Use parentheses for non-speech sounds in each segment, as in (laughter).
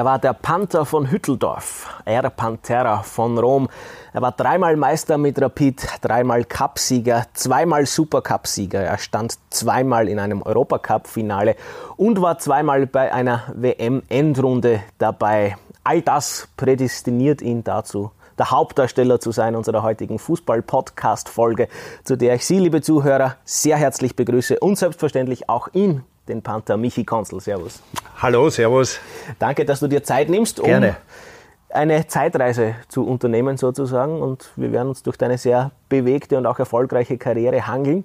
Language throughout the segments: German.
Er war der Panther von Hütteldorf, er Pantera von Rom. Er war dreimal Meister mit Rapid, dreimal Cupsieger, zweimal Supercup-Sieger. Er stand zweimal in einem Europacup-Finale und war zweimal bei einer WM-Endrunde dabei. All das prädestiniert ihn dazu, der Hauptdarsteller zu sein unserer heutigen Fußball-Podcast-Folge, zu der ich Sie, liebe Zuhörer, sehr herzlich begrüße und selbstverständlich auch ihn, den Panther Michi Konzel. Servus. Hallo, servus. Danke, dass du dir Zeit nimmst, um Gerne. eine Zeitreise zu unternehmen sozusagen und wir werden uns durch deine sehr bewegte und auch erfolgreiche Karriere hangeln.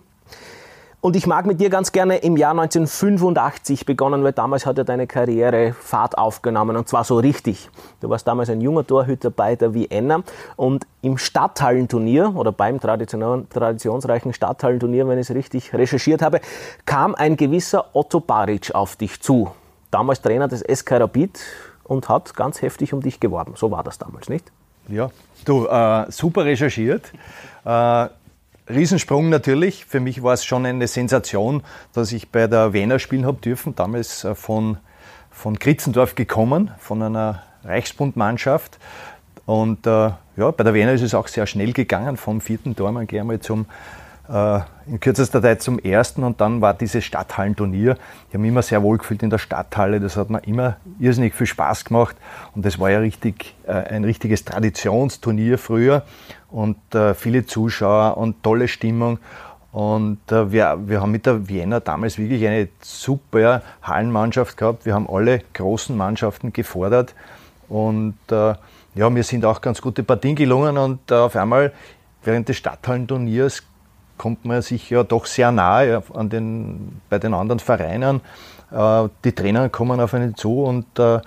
Und ich mag mit dir ganz gerne im Jahr 1985 begonnen, weil damals hat ja deine Karriere Fahrt aufgenommen und zwar so richtig. Du warst damals ein junger Torhüter bei der Vienna und im Stadthallenturnier oder beim traditionsreichen Stadthallenturnier, wenn ich es richtig recherchiert habe, kam ein gewisser Otto Baric auf dich zu. Damals Trainer des SK Rapid und hat ganz heftig um dich geworben. So war das damals, nicht? Ja, du, äh, super recherchiert. Äh, Riesensprung natürlich. Für mich war es schon eine Sensation, dass ich bei der Wiener spielen habe dürfen. Damals äh, von, von Kritzendorf gekommen, von einer Reichsbundmannschaft. Und äh, ja, bei der Wiener ist es auch sehr schnell gegangen. Vom vierten Tormann gehe einmal zum in kürzester Zeit zum ersten und dann war dieses Stadthallenturnier. Ich habe mich immer sehr wohl gefühlt in der Stadthalle. Das hat mir immer irrsinnig viel Spaß gemacht und das war ja richtig, äh, ein richtiges Traditionsturnier früher und äh, viele Zuschauer und tolle Stimmung. Und äh, wir, wir haben mit der Vienna damals wirklich eine super Hallenmannschaft gehabt. Wir haben alle großen Mannschaften gefordert und äh, ja, mir sind auch ganz gute Partien gelungen und äh, auf einmal während des Stadthallenturniers kommt man sich ja doch sehr nahe an den, bei den anderen Vereinen. Äh, die Trainer kommen auf einen zu und äh,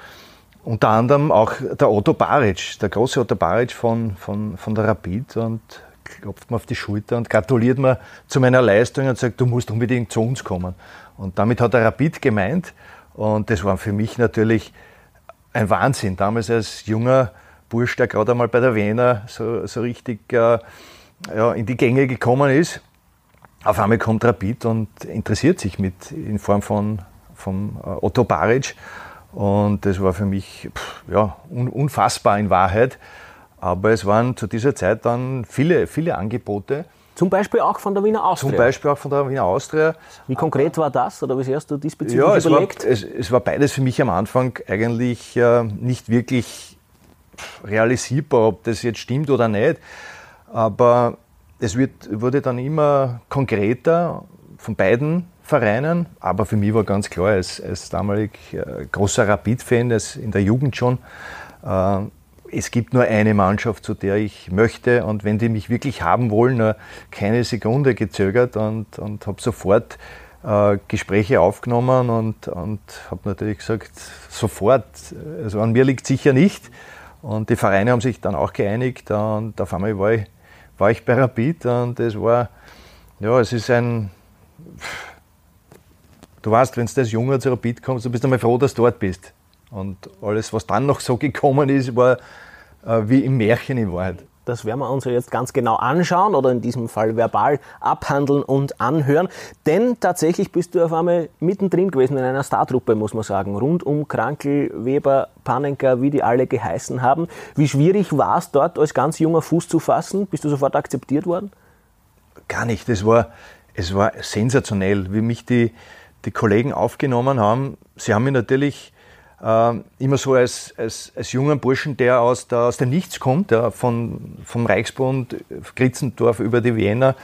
unter anderem auch der Otto Baric, der große Otto Baric von, von, von der Rapid und klopft mir auf die Schulter und gratuliert mir zu meiner Leistung und sagt, du musst unbedingt zu uns kommen. Und damit hat er Rapid gemeint und das war für mich natürlich ein Wahnsinn. Damals als junger Bursch, der gerade einmal bei der Wiener so, so richtig äh, ja, in die Gänge gekommen ist. Auf einmal kommt Rapid und interessiert sich mit in Form von, von äh, Otto Baric. Und das war für mich ja, unfassbar in Wahrheit. Aber es waren zu dieser Zeit dann viele, viele Angebote. Zum Beispiel auch von der Wiener Austria? Zum Beispiel auch von der Wiener Austria. Wie konkret war das oder wie hast du diesbezüglich ja, überlegt? War, es, es, war beides für mich am Anfang eigentlich äh, nicht wirklich realisierbar, ob das jetzt stimmt oder nicht. Aber es wird, wurde dann immer konkreter von beiden Vereinen. Aber für mich war ganz klar, als, als damalig äh, großer Rapid-Fan, in der Jugend schon, äh, es gibt nur eine Mannschaft, zu der ich möchte. Und wenn die mich wirklich haben wollen, nur keine Sekunde gezögert und, und habe sofort äh, Gespräche aufgenommen und, und habe natürlich gesagt, sofort, also an mir liegt sicher nicht. Und die Vereine haben sich dann auch geeinigt und auf einmal war ich war ich bei Rapid und es war, ja, es ist ein, du weißt, wenn du als Junge zu Rapid kommst, du bist einmal froh, dass du dort bist. Und alles, was dann noch so gekommen ist, war äh, wie im Märchen in Wahrheit. Das werden wir uns jetzt ganz genau anschauen oder in diesem Fall verbal abhandeln und anhören. Denn tatsächlich bist du auf einmal mittendrin gewesen in einer Startruppe, muss man sagen. Rund um Krankel, Weber, Panenka, wie die alle geheißen haben. Wie schwierig war es dort als ganz junger Fuß zu fassen? Bist du sofort akzeptiert worden? Gar nicht. Es war, es war sensationell, wie mich die, die Kollegen aufgenommen haben. Sie haben mich natürlich äh, immer so als, als, als junger Burschen, der aus, der aus dem Nichts kommt, ja, von, vom Reichsbund, Kritzendorf über die Wiener.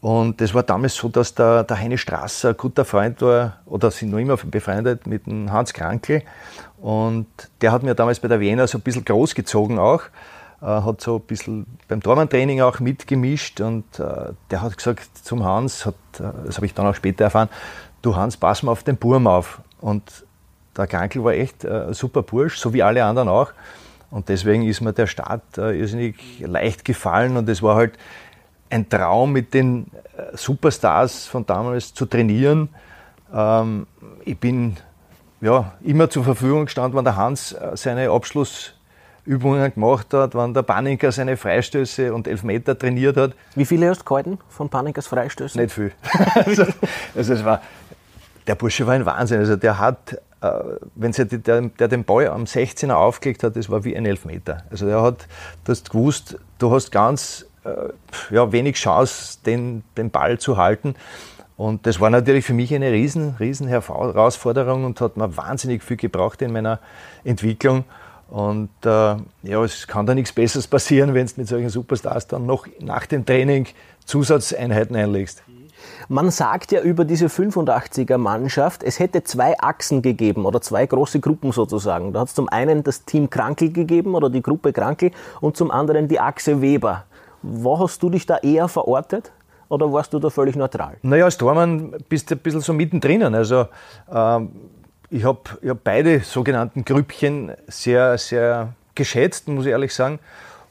Und das war damals so, dass der, der Heine Strasser ein guter Freund war, oder sind noch immer befreundet mit dem Hans Krankel. Und der hat mir damals bei der Wiener so ein bisschen großgezogen auch, äh, hat so ein bisschen beim Tormann-Training auch mitgemischt und äh, der hat gesagt zum Hans, hat, äh, das habe ich dann auch später erfahren, du Hans, pass mal auf den Burm auf. Und der Krankel war echt ein äh, super Bursch, so wie alle anderen auch. Und deswegen ist mir der Start äh, irrsinnig leicht gefallen und es war halt ein Traum, mit den äh, Superstars von damals zu trainieren. Ähm, ich bin ja, immer zur Verfügung gestanden, wenn der Hans seine Abschlussübungen gemacht hat, wenn der Paninker seine Freistöße und Elfmeter trainiert hat. Wie viele hast du gehalten von Paninkers Freistößen? Nicht viel. (laughs) also, also es war, der Bursche war ein Wahnsinn. Also der hat äh, wenn der, der, den Ball am 16er aufgelegt hat, das war wie ein Elfmeter. Also er hat, du gewusst, du hast ganz äh, ja, wenig Chance, den, den Ball zu halten. Und das war natürlich für mich eine riesen, riesen Herausforderung und hat mir wahnsinnig viel gebraucht in meiner Entwicklung. Und äh, ja, es kann da nichts Besseres passieren, wenn du mit solchen Superstars dann noch nach dem Training Zusatzeinheiten einlegst. Man sagt ja über diese 85er Mannschaft, es hätte zwei Achsen gegeben oder zwei große Gruppen sozusagen. Da hat es zum einen das Team Krankel gegeben oder die Gruppe Krankel und zum anderen die Achse Weber. Wo hast du dich da eher verortet? Oder warst du da völlig neutral? Naja, als Tormann bist du ein bisschen so mittendrin. Also ähm, ich habe hab beide sogenannten Grüppchen sehr, sehr geschätzt, muss ich ehrlich sagen.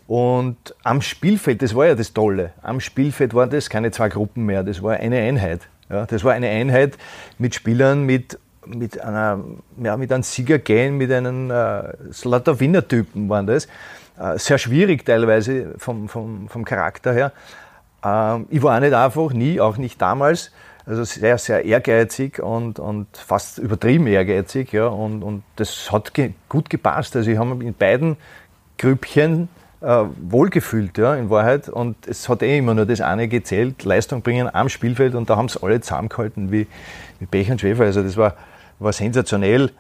Und am Spielfeld, das war ja das Tolle, am Spielfeld waren das keine zwei Gruppen mehr, das war eine Einheit. Ja, das war eine Einheit mit Spielern, mit, mit, einer, ja, mit einem Siegergehen, mit einem äh, Slatter-Winner-Typen waren das. Äh, sehr schwierig teilweise vom, vom, vom Charakter her. Ähm, ich war auch nicht einfach, nie, auch nicht damals. Also sehr, sehr ehrgeizig und, und fast übertrieben ehrgeizig. Ja, und, und das hat ge gut gepasst. Also ich habe in beiden Grüppchen äh, wohlgefühlt, ja, in Wahrheit. Und es hat eh immer nur das eine gezählt, Leistung bringen am Spielfeld und da haben es alle zusammengehalten wie, wie Pech und Schäfer. Also das war, war sensationell.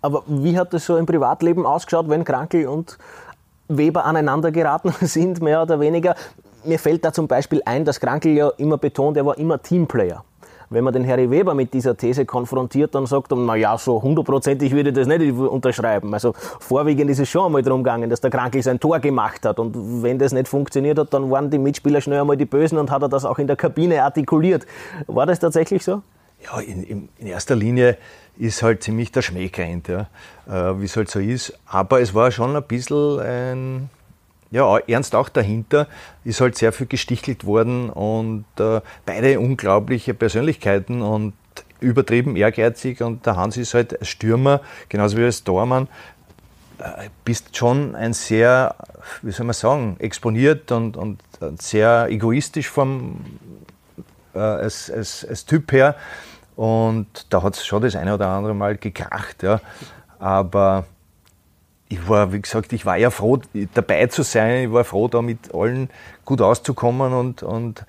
Aber wie hat das so im Privatleben ausgeschaut, wenn Krankel und Weber aneinander geraten (laughs) sind, mehr oder weniger? Mir fällt da zum Beispiel ein, dass Krankel ja immer betont, er war immer Teamplayer wenn man den Harry Weber mit dieser These konfrontiert, dann sagt er, na ja, so hundertprozentig würde ich das nicht unterschreiben. Also vorwiegend ist es schon einmal darum gegangen, dass der Krankel sein Tor gemacht hat. Und wenn das nicht funktioniert hat, dann waren die Mitspieler schnell einmal die Bösen und hat er das auch in der Kabine artikuliert. War das tatsächlich so? Ja, in, in erster Linie ist halt ziemlich der Schmäh gerannt, ja, äh, wie es halt so ist. Aber es war schon ein bisschen ein ja, ernst auch dahinter, ist halt sehr viel gestichelt worden und äh, beide unglaubliche Persönlichkeiten und übertrieben ehrgeizig und der Hans ist halt als Stürmer, genauso wie als Tormann, äh, bist schon ein sehr, wie soll man sagen, exponiert und, und sehr egoistisch vom, äh, als, als, als Typ her. Und da hat es schon das eine oder andere Mal gekracht, ja. aber ich war, wie gesagt, ich war ja froh, dabei zu sein. Ich war froh, da mit allen gut auszukommen und, und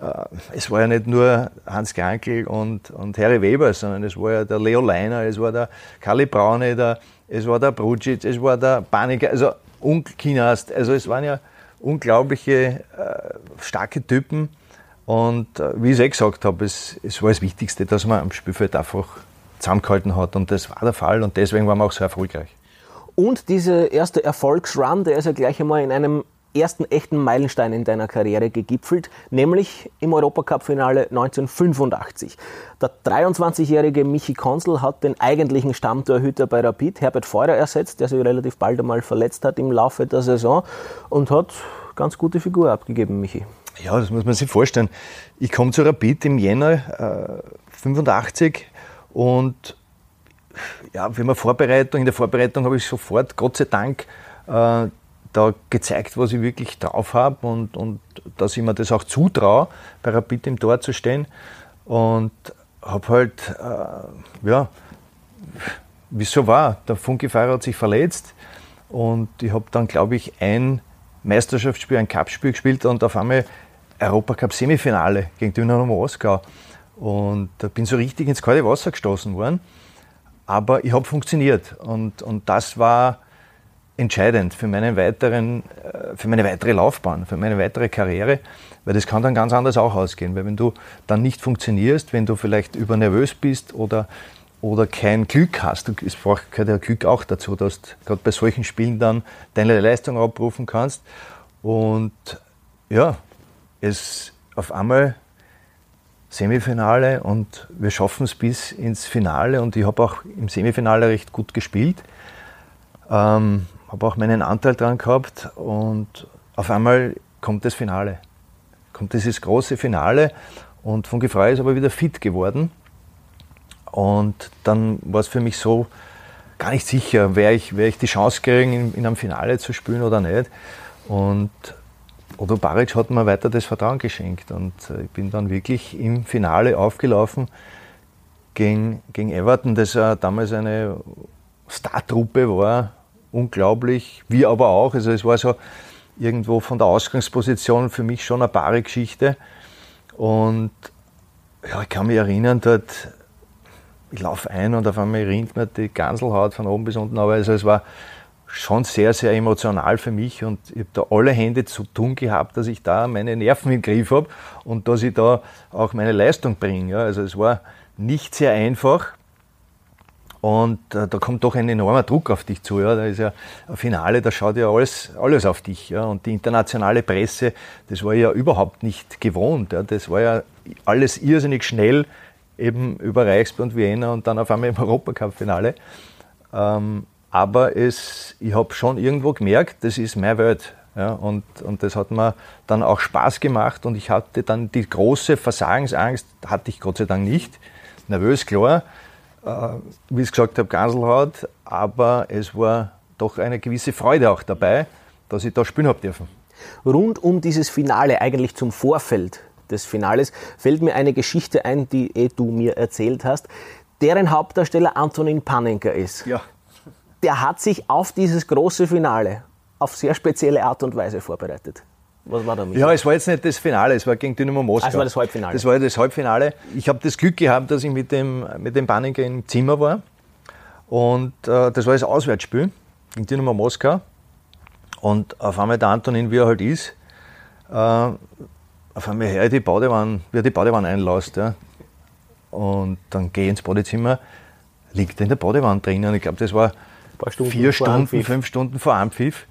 äh, es war ja nicht nur Hans Krankel und, und Harry Weber, sondern es war ja der Leo Leiner, es war der Kali Braune, der, es war der Brucic, es war der Paniker, also Unkinast, also es waren ja unglaubliche äh, starke Typen und äh, wie ich es eh gesagt habe, es, es war das Wichtigste, dass man am Spielfeld einfach zusammengehalten hat und das war der Fall und deswegen waren wir auch so erfolgreich. Und dieser erste Erfolgsrun, der ist ja gleich einmal in einem ersten echten Meilenstein in deiner Karriere gegipfelt, nämlich im Europacup-Finale 1985. Der 23-jährige Michi Konzel hat den eigentlichen Stammtorhüter bei Rapid, Herbert Feurer, ersetzt, der sich relativ bald einmal verletzt hat im Laufe der Saison und hat ganz gute Figur abgegeben, Michi. Ja, das muss man sich vorstellen. Ich komme zu Rapid im Jänner äh, 85 und ja, wenn man Vorbereitung, in der Vorbereitung habe ich sofort, Gott sei Dank, äh, da gezeigt, was ich wirklich drauf habe und, und dass ich mir das auch zutraue, bei Rapid im Tor zu stehen. Und habe halt, äh, ja, wie es so war, der Funkefahrer hat sich verletzt und ich habe dann, glaube ich, ein Meisterschaftsspiel, ein Cupspiel gespielt und auf einmal Europacup-Semifinale gegen Dynamo Moskau. Und da bin so richtig ins kalte Wasser gestoßen worden. Aber ich habe funktioniert und, und das war entscheidend für, meinen weiteren, äh, für meine weitere Laufbahn, für meine weitere Karriere, weil das kann dann ganz anders auch ausgehen. Weil wenn du dann nicht funktionierst, wenn du vielleicht übernervös bist oder, oder kein Glück hast, es braucht ja Glück auch dazu, dass du gerade bei solchen Spielen dann deine Leistung abrufen kannst. Und ja, es auf einmal Semifinale und wir schaffen es bis ins Finale und ich habe auch im Semifinale recht gut gespielt. Ähm, habe auch meinen Anteil dran gehabt und auf einmal kommt das Finale. Kommt dieses große Finale und von Gefrei ist aber wieder fit geworden. Und dann war es für mich so gar nicht sicher, werde ich, werde ich die Chance kriegen, in, in einem Finale zu spielen oder nicht. Und Odo Baric hat mir weiter das Vertrauen geschenkt und äh, ich bin dann wirklich im Finale aufgelaufen. gegen, gegen Everton, das äh, damals eine Startruppe war, unglaublich, wie aber auch. Also es war so irgendwo von der Ausgangsposition für mich schon eine bare Geschichte. Und ja, ich kann mich erinnern, dort, ich laufe ein und auf einmal rinnt mir die Ganselhaut von oben bis unten. Aber also es war schon sehr, sehr emotional für mich und ich habe da alle Hände zu tun gehabt, dass ich da meine Nerven im Griff habe und dass ich da auch meine Leistung bringe. Ja. Also es war nicht sehr einfach. Und äh, da kommt doch ein enormer Druck auf dich zu. Ja. Da ist ja ein Finale, da schaut ja alles, alles auf dich. Ja. Und die internationale Presse, das war ja überhaupt nicht gewohnt. Ja. Das war ja alles irrsinnig schnell, eben über Reichsburg und Vienna und dann auf einmal im Europacup-Finale. Ähm, aber es, ich habe schon irgendwo gemerkt, das ist meine Welt. Ja, und, und das hat mir dann auch Spaß gemacht und ich hatte dann die große Versagensangst, hatte ich Gott sei Dank nicht. Nervös, klar, äh, wie ich gesagt habe, Ganselhaut, aber es war doch eine gewisse Freude auch dabei, dass ich da spielen habe dürfen. Rund um dieses Finale, eigentlich zum Vorfeld des Finales, fällt mir eine Geschichte ein, die eh du mir erzählt hast, deren Hauptdarsteller Antonin Panenka ist. Ja der hat sich auf dieses große Finale auf sehr spezielle Art und Weise vorbereitet. Was war da mit? Ja, es war jetzt nicht das Finale, es war gegen Dynamo Moskau. Ah, es war das Halbfinale. Das war das Halbfinale. Ich habe das Glück gehabt, dass ich mit dem, mit dem Banninger im Zimmer war. Und äh, das war das Auswärtsspiel gegen Dynamo Moskau. Und auf einmal der Antonin, wie er halt ist, äh, auf einmal her die Badewanne, wie er die Badewanne einlässt. Ja. Und dann gehe ich ins Badezimmer, liegt er in der Badewanne drinnen. Ich glaube, das war Stunden vier Stunden, fünf Stunden vor Anpfiff,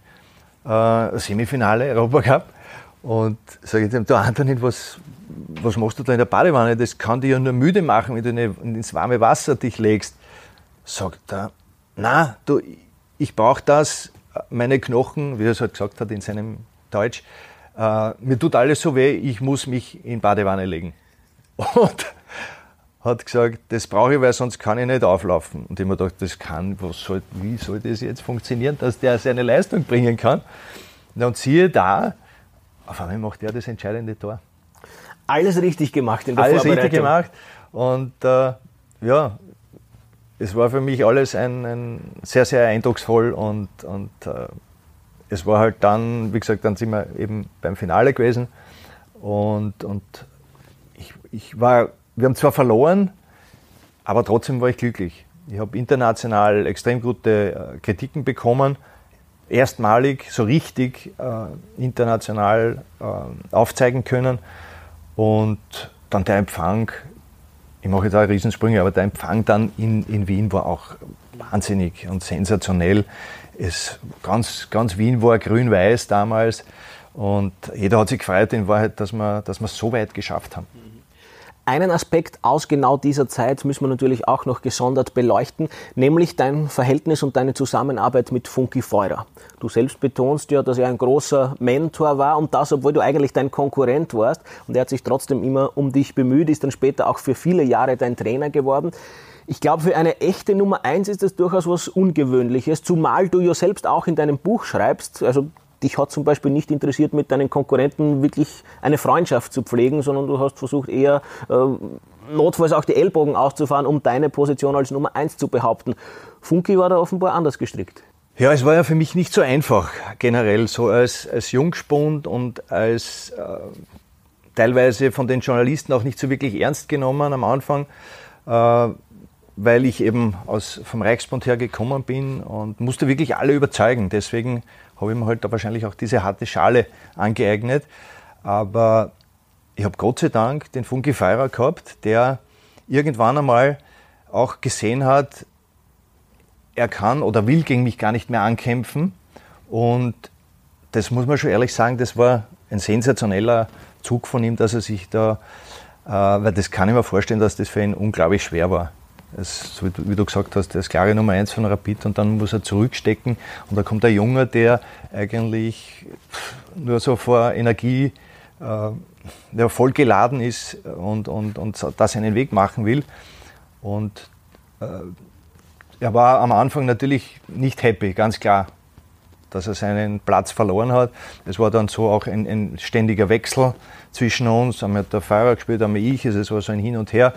äh, Semifinale Europacup. Und sage ich dem, du Antonin, was, was machst du da in der Badewanne? Das kann dich ja nur müde machen, wenn du ins warme Wasser dich legst. Sagt er, na, du, ich brauche das, meine Knochen, wie er es halt gesagt hat in seinem Deutsch, äh, mir tut alles so weh, ich muss mich in Badewanne legen. (laughs) Und hat gesagt, das brauche ich, weil sonst kann ich nicht auflaufen. Und ich habe mir gedacht, das kann, was soll, wie soll das jetzt funktionieren, dass der seine Leistung bringen kann? Und siehe da, auf einmal macht er das entscheidende Tor. Alles richtig gemacht in der Alles richtig gemacht. Und äh, ja, es war für mich alles ein, ein sehr, sehr eindrucksvoll und, und äh, es war halt dann, wie gesagt, dann sind wir eben beim Finale gewesen und, und ich, ich war wir haben zwar verloren, aber trotzdem war ich glücklich. Ich habe international extrem gute äh, Kritiken bekommen. Erstmalig so richtig äh, international äh, aufzeigen können. Und dann der Empfang, ich mache jetzt auch Riesensprünge, aber der Empfang dann in, in Wien war auch wahnsinnig und sensationell. Es, ganz, ganz Wien war grün-weiß damals und jeder hat sich gefreut in Wahrheit, dass wir, dass wir es so weit geschafft haben. Einen Aspekt aus genau dieser Zeit müssen wir natürlich auch noch gesondert beleuchten, nämlich dein Verhältnis und deine Zusammenarbeit mit Funky Feurer. Du selbst betonst ja, dass er ein großer Mentor war und das, obwohl du eigentlich dein Konkurrent warst. Und er hat sich trotzdem immer um dich bemüht, ist dann später auch für viele Jahre dein Trainer geworden. Ich glaube, für eine echte Nummer eins ist das durchaus was Ungewöhnliches, zumal du ja selbst auch in deinem Buch schreibst, also dich hat zum Beispiel nicht interessiert, mit deinen Konkurrenten wirklich eine Freundschaft zu pflegen, sondern du hast versucht, eher äh, notfalls auch die Ellbogen auszufahren, um deine Position als Nummer eins zu behaupten. Funky war da offenbar anders gestrickt. Ja, es war ja für mich nicht so einfach, generell, so als, als Jungspund und als äh, teilweise von den Journalisten auch nicht so wirklich ernst genommen am Anfang, äh, weil ich eben aus, vom Reichsbund her gekommen bin und musste wirklich alle überzeugen. Deswegen habe ich mir halt da wahrscheinlich auch diese harte Schale angeeignet. Aber ich habe Gott sei Dank den Funky Feirer gehabt, der irgendwann einmal auch gesehen hat, er kann oder will gegen mich gar nicht mehr ankämpfen. Und das muss man schon ehrlich sagen, das war ein sensationeller Zug von ihm, dass er sich da, äh, weil das kann ich mir vorstellen, dass das für ihn unglaublich schwer war. Es, wie du gesagt hast, der ist klare Nummer eins von Rapid und dann muss er zurückstecken und da kommt ein Junge, der eigentlich nur so vor Energie äh, der voll geladen ist und, und, und da seinen Weg machen will. Und äh, er war am Anfang natürlich nicht happy, ganz klar, dass er seinen Platz verloren hat. Es war dann so auch ein, ein ständiger Wechsel zwischen uns. Einmal hat der Fahrer gespielt, einmal ich, also es war so ein Hin und Her.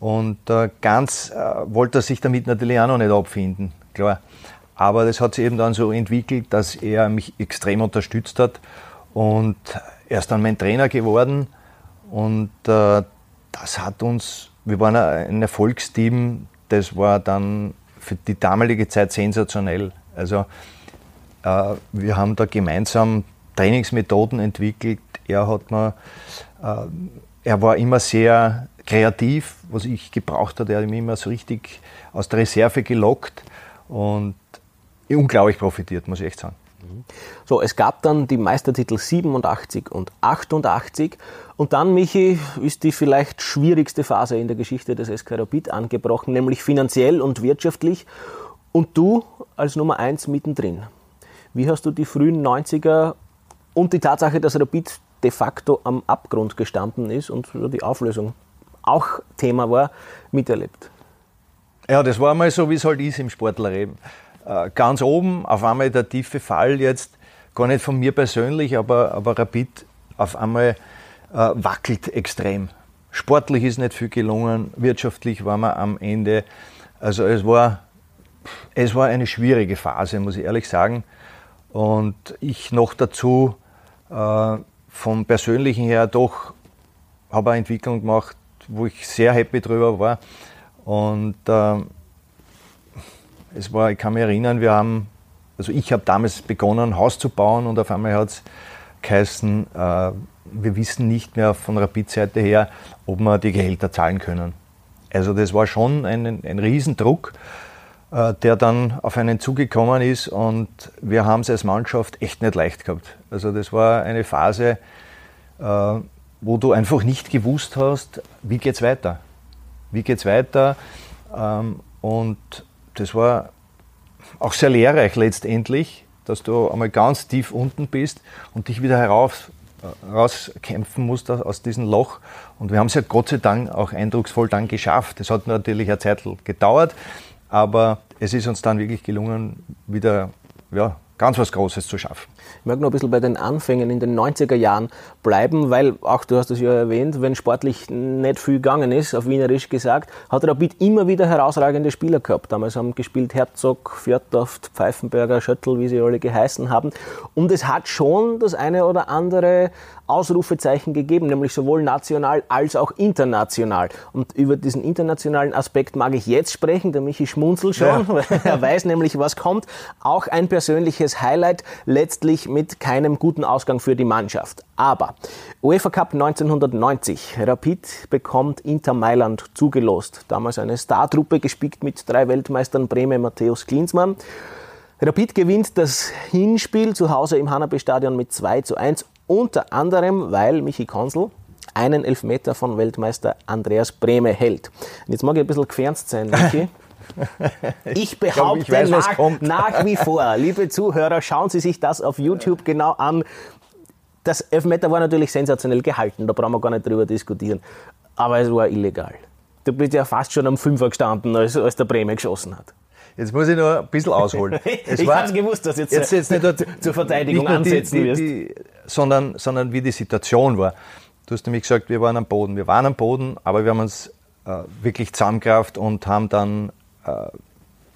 Und äh, ganz äh, wollte er sich damit natürlich auch noch nicht abfinden, klar. Aber das hat sich eben dann so entwickelt, dass er mich extrem unterstützt hat. Und er ist dann mein Trainer geworden. Und äh, das hat uns, wir waren ein Erfolgsteam, das war dann für die damalige Zeit sensationell. Also äh, wir haben da gemeinsam Trainingsmethoden entwickelt. Er hat mir, äh, er war immer sehr kreativ, was ich gebraucht habe. Er hat mich immer so richtig aus der Reserve gelockt und unglaublich profitiert, muss ich echt sagen. So, es gab dann die Meistertitel 87 und 88 und dann, Michi, ist die vielleicht schwierigste Phase in der Geschichte des SK Rapid angebrochen, nämlich finanziell und wirtschaftlich und du als Nummer 1 mittendrin. Wie hast du die frühen 90er und die Tatsache, dass Rapid de facto am Abgrund gestanden ist und die Auflösung auch Thema war, miterlebt? Ja, das war mal so, wie es halt ist im Sportlerleben. Äh, ganz oben, auf einmal der tiefe Fall jetzt, gar nicht von mir persönlich, aber, aber Rapid auf einmal äh, wackelt extrem. Sportlich ist nicht viel gelungen, wirtschaftlich waren wir am Ende. Also es war, es war eine schwierige Phase, muss ich ehrlich sagen. Und ich noch dazu äh, vom Persönlichen her doch habe eine Entwicklung gemacht, wo ich sehr happy drüber war. Und äh, es war, ich kann mich erinnern, wir haben, also ich habe damals begonnen, ein Haus zu bauen und auf einmal hat es geheißen, äh, wir wissen nicht mehr von Rapid-Seite her, ob wir die Gehälter zahlen können. Also das war schon ein, ein Riesendruck, äh, der dann auf einen zugekommen ist und wir haben es als Mannschaft echt nicht leicht gehabt. Also das war eine Phase, äh, wo du einfach nicht gewusst hast, wie geht es weiter. Wie geht es weiter? Ähm, und das war auch sehr lehrreich letztendlich, dass du einmal ganz tief unten bist und dich wieder herauf, äh, rauskämpfen musst aus diesem Loch. Und wir haben es ja Gott sei Dank auch eindrucksvoll dann geschafft. Es hat natürlich eine Zeit gedauert, aber es ist uns dann wirklich gelungen, wieder ja, ganz was Großes zu schaffen. Ich mag noch ein bisschen bei den Anfängen in den 90er Jahren bleiben, weil auch du hast es ja erwähnt, wenn sportlich nicht viel gegangen ist, auf Wienerisch gesagt, hat Rapid immer wieder herausragende Spieler gehabt. Damals haben gespielt Herzog, Fjordhoft, Pfeifenberger, Schöttl, wie sie alle geheißen haben. Und es hat schon das eine oder andere Ausrufezeichen gegeben, nämlich sowohl national als auch international. Und über diesen internationalen Aspekt mag ich jetzt sprechen, der Michi schmunzelt schon, ja. (laughs) er weiß nämlich, was kommt. Auch ein persönliches Highlight, letztlich mit keinem guten Ausgang für die Mannschaft. Aber UEFA Cup 1990, Rapid bekommt Inter Mailand zugelost. Damals eine Startruppe gespickt mit drei Weltmeistern Breme, Matthäus Klinsmann. Rapid gewinnt das Hinspiel zu Hause im Hanabi-Stadion mit 2 zu 1 unter anderem, weil Michi Konsel einen Elfmeter von Weltmeister Andreas Brehme hält. Und jetzt mag ich ein bisschen gefernst sein, (laughs) Michi. Ich behaupte ich glaub, ich weiß, nach, nach, wie vor, liebe Zuhörer, schauen Sie sich das auf YouTube genau an. Das Elfmeter war natürlich sensationell gehalten, da brauchen wir gar nicht drüber diskutieren. Aber es war illegal. Du bist ja fast schon am Fünfer gestanden, als, als der Bremer geschossen hat. Jetzt muss ich noch ein bisschen ausholen. (laughs) Es ich habe gewusst, dass jetzt, jetzt, jetzt nicht nur, zur Verteidigung nicht ansetzen die, wirst. Die, sondern, sondern wie die Situation war. Du hast nämlich gesagt, wir waren am Boden. Wir waren am Boden, aber wir haben uns äh, wirklich zusammengekraft und haben dann äh,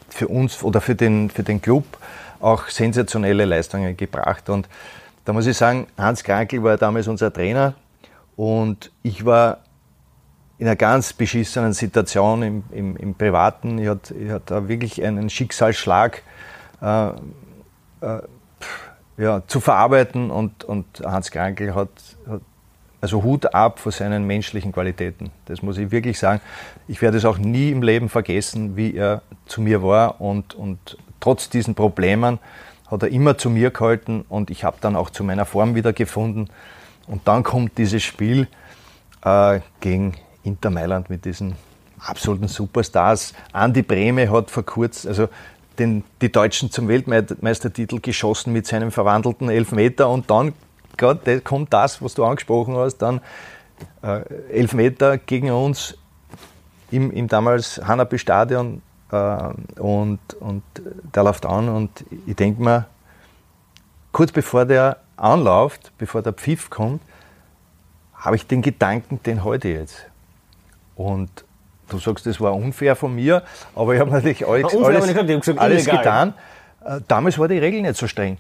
für uns oder für den, für den Club auch sensationelle Leistungen gebracht. Und da muss ich sagen, Hans Krankel war damals unser Trainer und ich war in einer ganz beschissenen Situation im, im, im Privaten. Ich hatte, ich hatte wirklich einen Schicksalsschlag äh, äh, ja, zu verarbeiten und, und Hans Krankel hat, hat, also Hut ab vor seinen menschlichen Qualitäten. Das muss ich wirklich sagen. Ich werde es auch nie im Leben vergessen, wie er zu mir war und, und trotz diesen Problemen hat er immer zu mir gehalten und ich habe dann auch zu meiner Form wieder gefunden. Und dann kommt dieses Spiel äh, gegen Inter Mailand mit diesen absoluten Superstars. Andi Brehme hat vor kurzem, also den, die Deutschen zum Weltmeistertitel geschossen mit seinem verwandelten Elfmeter und dann gerade kommt das, was du angesprochen hast, dann äh, Elfmeter gegen uns im, im damals Hanabi-Stadion äh, und, und der läuft an und ich denke mir, kurz bevor der anläuft, bevor der Pfiff kommt, habe ich den Gedanken, den heute jetzt. Und du sagst, das war unfair von mir, aber ich habe natürlich (laughs) alles, alles, alles getan. Äh, damals war die Regel nicht so streng.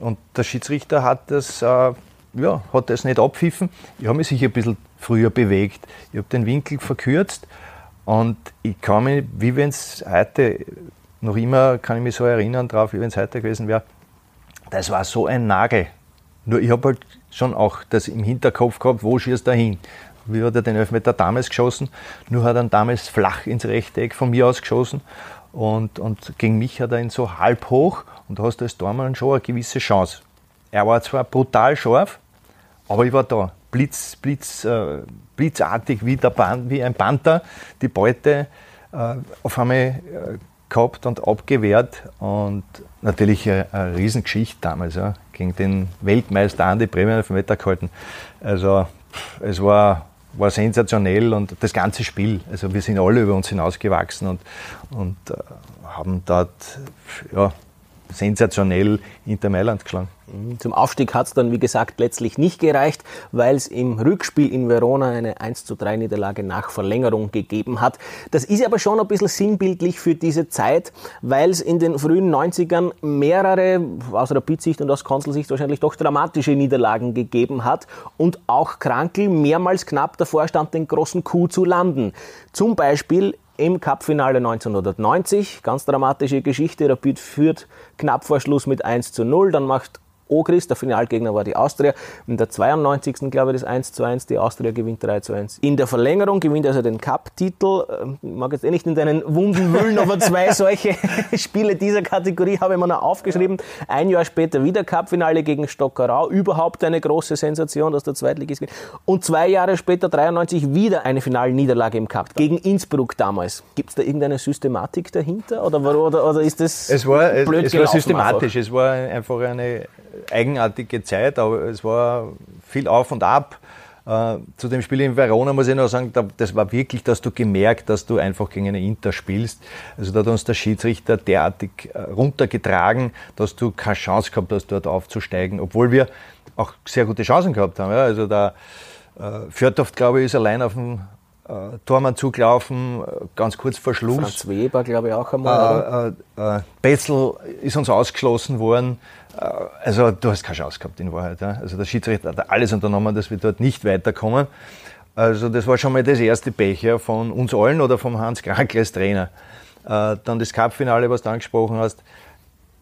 Und der Schiedsrichter hat das, äh, ja, hat das nicht abpfiffen. Ich habe mich sicher ein bisschen früher bewegt. Ich habe den Winkel verkürzt und ich kann mich, wie wenn es heute, noch immer kann ich mich so erinnern drauf, wie wenn es heute gewesen wäre, das war so ein Nagel. Nur ich habe halt schon auch das im Hinterkopf gehabt, wo schießt er hin. Wie hat er den Elfmeter damals geschossen? Nur hat er damals flach ins Rechteck von mir aus geschossen. Und, und gegen mich hat er ihn so halb hoch und hast als Tormann schon eine gewisse Chance. Er war zwar brutal scharf, aber ich war da. Blitz, Blitz, äh, blitzartig wie, der wie ein Panther die Beute äh, auf einmal äh, gehabt und abgewehrt. Und natürlich eine, eine Riesengeschichte damals, ja, gegen den Weltmeister Andi Bremer auf Meter gehalten. Also es war, war sensationell und das ganze Spiel. Also wir sind alle über uns hinausgewachsen und, und äh, haben dort ja, sensationell Inter Mailand geschlagen. Mhm. Zum Aufstieg hat es dann, wie gesagt, letztlich nicht gereicht, weil es im Rückspiel in Verona eine 1 zu 3 Niederlage nach Verlängerung gegeben hat. Das ist aber schon ein bisschen sinnbildlich für diese Zeit, weil es in den frühen 90ern mehrere, aus Rapid-Sicht und aus Konselsicht wahrscheinlich doch dramatische Niederlagen gegeben hat und auch Krankel mehrmals knapp davor stand, den großen Coup zu landen. Zum Beispiel im Cupfinale 1990. Ganz dramatische Geschichte. Rapid führt knapp vor Schluss mit 1 zu 0. Dann macht Ogris, der Finalgegner war die Austria. In der 92. glaube ich das 1 zu 1, die Austria gewinnt 3 zu 1. In der Verlängerung gewinnt also den Cup-Titel. Ähm, ich mag jetzt eh nicht in deinen Wunden wühlen, aber zwei (laughs) solche (laughs) Spiele dieser Kategorie habe ich mir noch aufgeschrieben. Ein Jahr später wieder Cup-Finale gegen Stockerau. Überhaupt eine große Sensation, dass der Zweitligist Und zwei Jahre später, 93, wieder eine Finalniederlage im Cup. Gegen Innsbruck damals. Gibt es da irgendeine Systematik dahinter? Oder, oder, oder ist das es war, blöd es, es war systematisch. Einfach? Es war einfach eine eigenartige Zeit, aber es war viel auf und ab. Äh, zu dem Spiel in Verona muss ich noch sagen, das war wirklich, dass du gemerkt, dass du einfach gegen eine Inter spielst. Also da hat uns der Schiedsrichter derartig äh, runtergetragen, dass du keine Chance gehabt hast, dort aufzusteigen, obwohl wir auch sehr gute Chancen gehabt haben. Also der äh, glaube ich, ist allein auf dem äh, Tormann zugelaufen, äh, ganz kurz vor Schluss. Franz Weber, glaube ich, auch einmal. Äh, äh, Betzel ist uns ausgeschlossen worden. Äh, also du hast keine Chance gehabt in Wahrheit. Ja? Also der Schiedsrichter hat alles unternommen, dass wir dort nicht weiterkommen. Also das war schon mal das erste Pech ja, von uns allen oder vom Hans Krankel als Trainer. Äh, dann das Cup-Finale, was du angesprochen hast.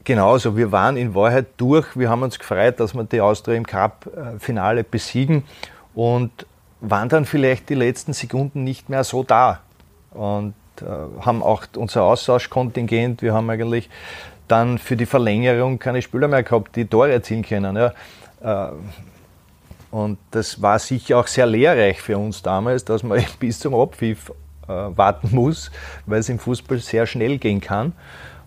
Genauso, wir waren in Wahrheit durch. Wir haben uns gefreut, dass wir die Austria im Cup-Finale besiegen und waren dann vielleicht die letzten Sekunden nicht mehr so da. Und äh, haben auch unser Austauschkontingent, wir haben eigentlich dann für die Verlängerung keine Spieler mehr gehabt, die Tore erzielen können. Ja. Äh, und das war sicher auch sehr lehrreich für uns damals, dass man (laughs) bis zum Abpfiff äh, warten muss, weil es im Fußball sehr schnell gehen kann.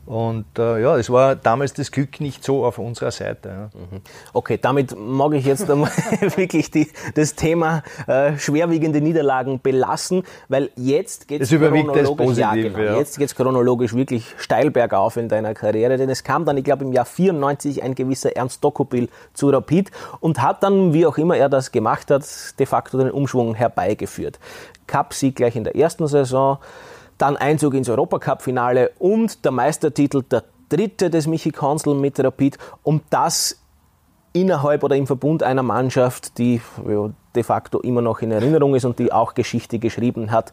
Und äh, ja, es war damals das Glück nicht so auf unserer Seite. Ja. Mhm. Okay, damit mag ich jetzt einmal (laughs) wirklich die, das Thema äh, schwerwiegende Niederlagen belassen, weil jetzt geht es chronologisch, ja, genau, ja. jetzt geht's chronologisch wirklich steil bergauf in deiner Karriere, denn es kam dann, ich glaube, im Jahr 94 ein gewisser Ernst Dokopil zu Rapid und hat dann, wie auch immer er das gemacht hat, de facto den Umschwung herbeigeführt. Cup-Sieg gleich in der ersten Saison, dann Einzug ins Europacup-Finale und der Meistertitel, der dritte des Michi Konzel mit Rapid. Und das innerhalb oder im Verbund einer Mannschaft, die de facto immer noch in Erinnerung ist und die auch Geschichte geschrieben hat.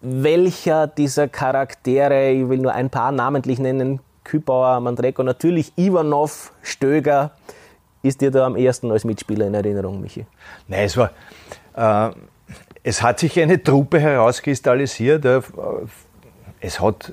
Welcher dieser Charaktere, ich will nur ein paar namentlich nennen, Kübauer, Mandreko, natürlich Ivanov, Stöger, ist dir da am ersten als Mitspieler in Erinnerung, Michi? Nein, es war, äh, es hat sich eine Truppe herauskristallisiert. Es hat,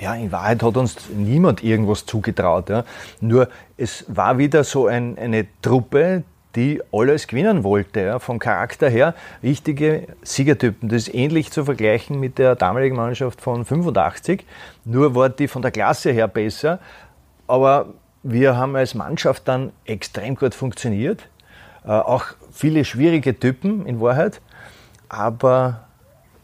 ja, in Wahrheit hat uns niemand irgendwas zugetraut. Ja. Nur es war wieder so ein, eine Truppe, die alles gewinnen wollte. Ja. Vom Charakter her richtige Siegertypen. Das ist ähnlich zu vergleichen mit der damaligen Mannschaft von 85. Nur war die von der Klasse her besser. Aber wir haben als Mannschaft dann extrem gut funktioniert. Äh, auch viele schwierige Typen in Wahrheit aber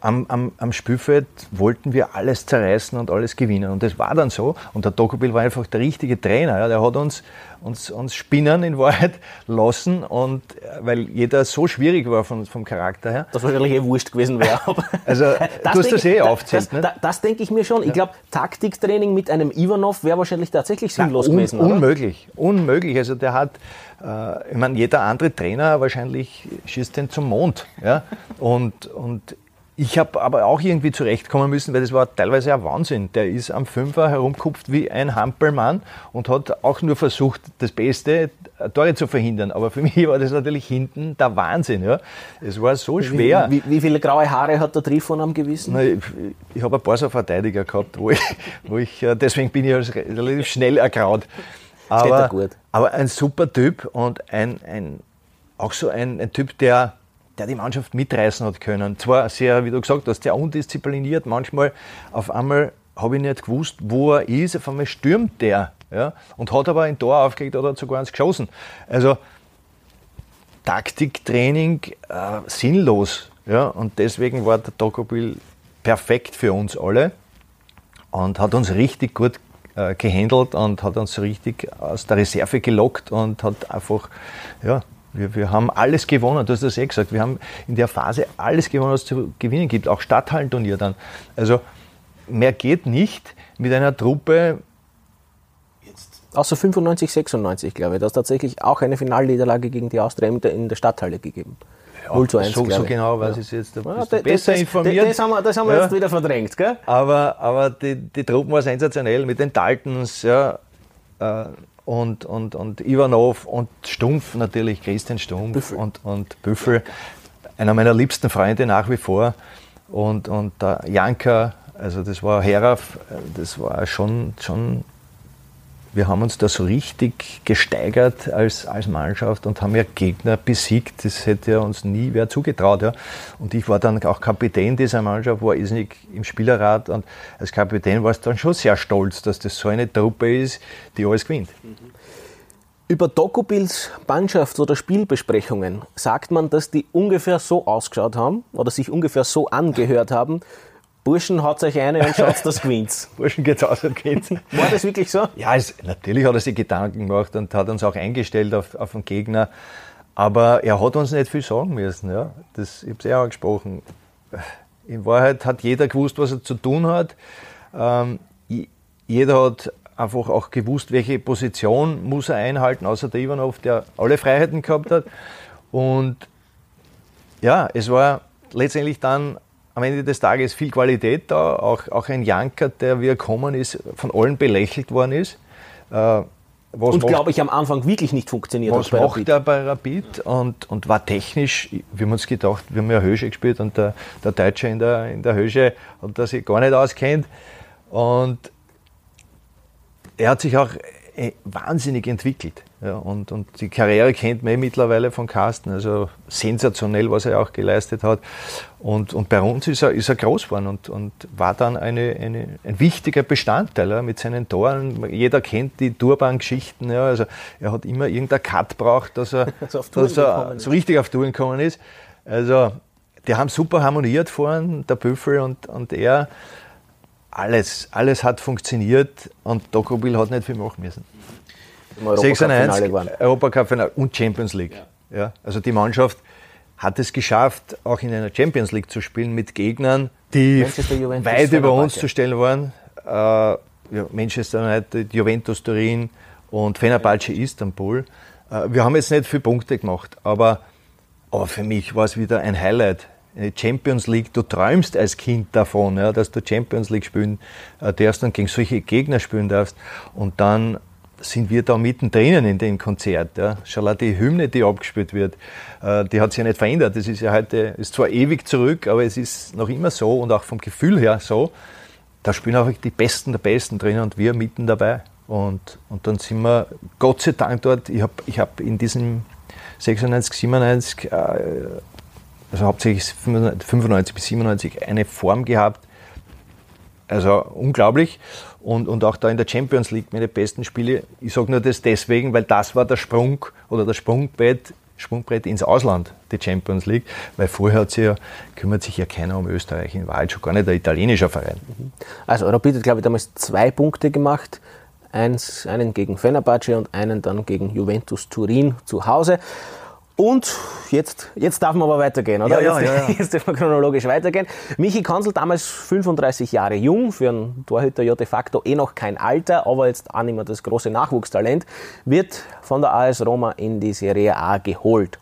am, am, am Spielfeld wollten wir alles zerreißen und alles gewinnen. Und das war dann so. Und der Dokobil war einfach der richtige Trainer. Ja. Der hat uns, uns, uns spinnen in Wahrheit (laughs) lassen. Und äh, weil jeder so schwierig war von, vom Charakter her. Das wahrscheinlich eh wurscht gewesen wäre. (laughs) also, (laughs) das du hast das eh aufzählt. Das, das, das, denke ich mir schon. Ich glaube, Taktiktraining mit einem Ivanov wäre wahrscheinlich tatsächlich sinnlos ja, un, gewesen. Oder? Unmöglich. Unmöglich. Also der hat, äh, ich meine, jeder andere Trainer wahrscheinlich schießt den zum Mond. Ja? Und, und ich habe aber auch irgendwie zurechtkommen müssen, weil das war teilweise ein Wahnsinn. Der ist am Fünfer herumkupft wie ein Hampelmann und hat auch nur versucht, das Beste, äh, Tore zu verhindern. Aber für (laughs) mich war das natürlich hinten der Wahnsinn. Ja. Es war so schwer. Wie, wie, viele graue Haare hat der Trifon am Gewissen? Na, ich, ich habe ein paar so Verteidiger gehabt, wo ich, wo ich äh, deswegen bin ich relativ schnell ergraut. Aber, aber ein super Typ und ein, ein, auch so ein, ein Typ, der der die Mannschaft mitreißen hat können. Zwar sehr, wie du gesagt hast, sehr undiszipliniert. Manchmal auf einmal habe ich nicht gewusst, wo er ist. Auf einmal stürmt der. Ja, und hat aber ein Tor aufgelegt oder hat sogar eins geschossen. Also Taktiktraining äh, sinnlos. Ja, und deswegen war der Tokobil perfekt für uns alle und hat uns richtig gut äh, gehandelt und hat uns richtig aus der Reserve gelockt und hat einfach ja, wir, wir haben alles gewonnen, du hast das eh gesagt. Wir haben in der Phase alles gewonnen, was es zu gewinnen gibt, auch Stadthallenturnier dann. Also mehr geht nicht mit einer Truppe. Außer 95, 96, glaube ich. Da ist tatsächlich auch eine Finalniederlage gegen die Austria in der Stadthalle gegeben. Ja, 0 zu 1, so, so genau weiß ja. ich jetzt. Da ja, das, besser das, informiert. Das, das, haben wir, das haben wir ja. jetzt wieder verdrängt, gell? Aber, aber die, die Truppen war sensationell mit den Daltons, ja. Äh, und, und, und Ivanov und Stumpf natürlich, Christian Stumpf Büffel. Und, und Büffel, einer meiner liebsten Freunde nach wie vor. Und, und der Janka, also das war Heraf, das war schon, schon wir haben uns da so richtig gesteigert als, als Mannschaft und haben ja Gegner besiegt. Das hätte ja uns nie wer zugetraut. Ja. Und ich war dann auch Kapitän dieser Mannschaft, war nicht im Spielerrat und als Kapitän war es dann schon sehr stolz, dass das so eine Truppe ist, die alles gewinnt. Über Dokubils Mannschafts- oder Spielbesprechungen sagt man, dass die ungefähr so ausgeschaut haben oder sich ungefähr so angehört haben, Burschen hat euch eine und schaut, das gewinnt. (laughs) Burschen geht's aus und geht's. War das wirklich so? Ja, es, natürlich hat er sich Gedanken gemacht und hat uns auch eingestellt auf, auf den Gegner. Aber er hat uns nicht viel sagen müssen. Ja. Das, ich habe es eh angesprochen. In Wahrheit hat jeder gewusst, was er zu tun hat. Ähm, jeder hat einfach auch gewusst, welche Position muss er einhalten, außer der Ivanov, der alle Freiheiten gehabt hat. Und ja, es war letztendlich dann am Ende des Tages viel Qualität da, auch, auch ein Janker, der wie er gekommen ist, von allen belächelt worden ist. Äh, und glaube ich am Anfang wirklich nicht funktioniert. Was macht Rapid. er bei Rapid und, und war technisch, wir haben uns gedacht, wir haben ja Hösche gespielt und der, der Deutsche in der, in der Hösche hat das sich gar nicht auskennt. Und er hat sich auch äh, wahnsinnig entwickelt. Ja, und, und die Karriere kennt man eh mittlerweile von Carsten, also sensationell, was er auch geleistet hat. Und, und bei uns ist er, ist er groß geworden und, und war dann eine, eine, ein wichtiger Bestandteil ja, mit seinen Toren. Jeder kennt die Turban-Geschichten. Ja, also er hat immer irgendein Cut braucht, dass er, also (laughs) dass er so richtig auf Touren gekommen ist. Also die haben super harmoniert vorhin, der Büffel und, und er. Alles, alles hat funktioniert und Dokobil hat nicht viel machen müssen. 96 Europacup-Finale und Champions League. Ja. ja. also die Mannschaft hat es geschafft, auch in einer Champions League zu spielen mit Gegnern, die weit über uns zu stellen waren. Äh, ja, Manchester United, Juventus Turin und Fenerbahce Istanbul. Äh, wir haben jetzt nicht viele Punkte gemacht, aber, aber für mich war es wieder ein Highlight. Eine Champions League, du träumst als Kind davon, ja, dass du Champions League spielen äh, darfst und gegen solche Gegner spielen darfst. Und dann sind wir da mittendrin in dem Konzert. Ja. Schau die Hymne, die abgespielt wird, äh, die hat sich ja nicht verändert. Das ist ja heute, ist zwar ewig zurück, aber es ist noch immer so und auch vom Gefühl her so. Da spielen auch die Besten der Besten drin und wir mitten dabei. Und, und dann sind wir Gott sei Dank dort. Ich habe ich hab in diesem 96, 97, äh, also hauptsächlich 95 bis 97 eine Form gehabt. Also unglaublich und, und auch da in der Champions League meine besten Spiele. Ich sage nur das deswegen, weil das war der Sprung oder das Sprungbett Sprungbrett ins Ausland, die Champions League, weil vorher hat sich ja, kümmert sich ja keiner um Österreich, in Wahrheit schon gar nicht der italienische Verein. Also Rapid hat, glaube ich, damals zwei Punkte gemacht, Eins, einen gegen Fenerbahce und einen dann gegen Juventus Turin zu Hause. Und jetzt, jetzt darf man aber weitergehen, oder? Ja, ja, jetzt, ja, ja. (laughs) jetzt dürfen wir chronologisch weitergehen. Michi Konzel, damals 35 Jahre jung, für einen Torhüter ja de facto eh noch kein Alter, aber jetzt auch nicht mehr das große Nachwuchstalent, wird von der AS Roma in die Serie A geholt.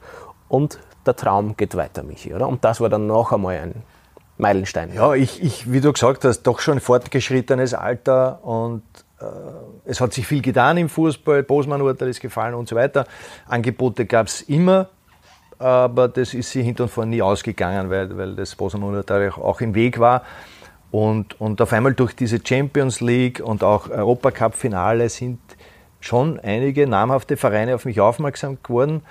Und der Traum geht weiter, Michi, oder? Und das war dann noch einmal ein Meilenstein. Ja, ich, ich, wie du gesagt hast, doch schon fortgeschrittenes Alter und es hat sich viel getan im Fußball, Bosman-Urteil ist gefallen und so weiter. Angebote gab es immer, aber das ist sie hinter und vorne nie ausgegangen, weil, weil das Bosman-Urteil auch im Weg war. Und, und auf einmal durch diese Champions League und auch Europacup-Finale sind schon einige namhafte Vereine auf mich aufmerksam geworden.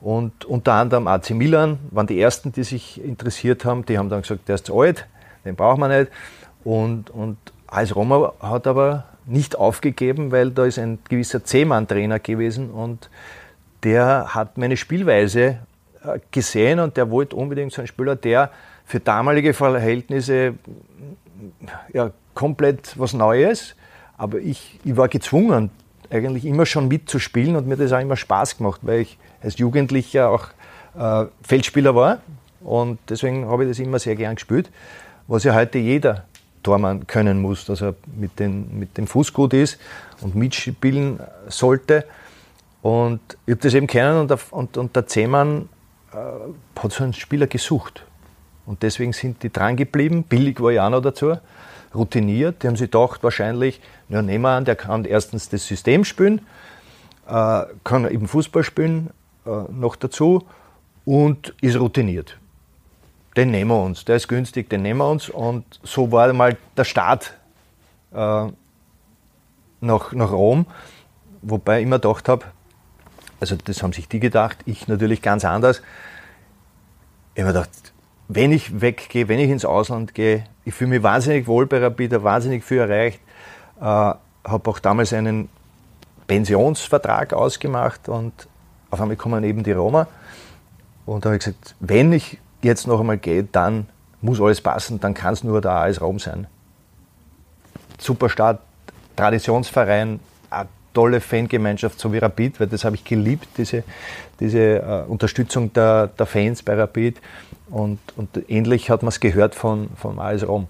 Und unter anderem AC Milan waren die ersten, die sich interessiert haben. Die haben dann gesagt, der ist zu alt, den brauchen wir nicht. Und, und AS Roma hat aber nicht aufgegeben, weil da ist ein gewisser C-Mann-Trainer gewesen und der hat meine Spielweise äh, gesehen und der wollte unbedingt so einen Spieler, der für damalige Verhältnisse ja, komplett was Neues, aber ich, ich war gezwungen, eigentlich immer schon mitzuspielen und mir das auch immer Spaß gemacht, weil ich als Jugendlicher auch äh, Feldspieler war und deswegen habe ich das immer sehr gern gespielt, was ja heute jeder Tormann können muss, dass er mit, den, mit dem Fuß gut ist und mitspielen sollte. Und ich habe das eben kennen und der, und, und der Zehmann äh, hat so einen Spieler gesucht. Und deswegen sind die dran geblieben. Billig war ja auch noch dazu. Routiniert. Die haben sich gedacht, wahrscheinlich, ja, nehmen wir an, der kann erstens das System spielen, äh, kann eben Fußball spielen, äh, noch dazu und ist routiniert den nehmen wir uns, der ist günstig, den nehmen wir uns. Und so war mal der Start äh, nach, nach Rom, wobei ich immer gedacht habe, also das haben sich die gedacht, ich natürlich ganz anders. Ich habe gedacht, wenn ich weggehe, wenn ich ins Ausland gehe, ich fühle mich wahnsinnig wohl bei Rapid, wahnsinnig viel erreicht, äh, habe auch damals einen Pensionsvertrag ausgemacht und auf einmal kommen eben die Roma. Und da habe ich gesagt, wenn ich jetzt noch einmal geht, dann muss alles passen, dann kann es nur der AS Rom sein. Super Start, Traditionsverein, eine tolle Fangemeinschaft, so wie Rapid, weil das habe ich geliebt, diese, diese äh, Unterstützung der, der Fans bei Rapid. Und, und ähnlich hat man es gehört von, von AS Rom.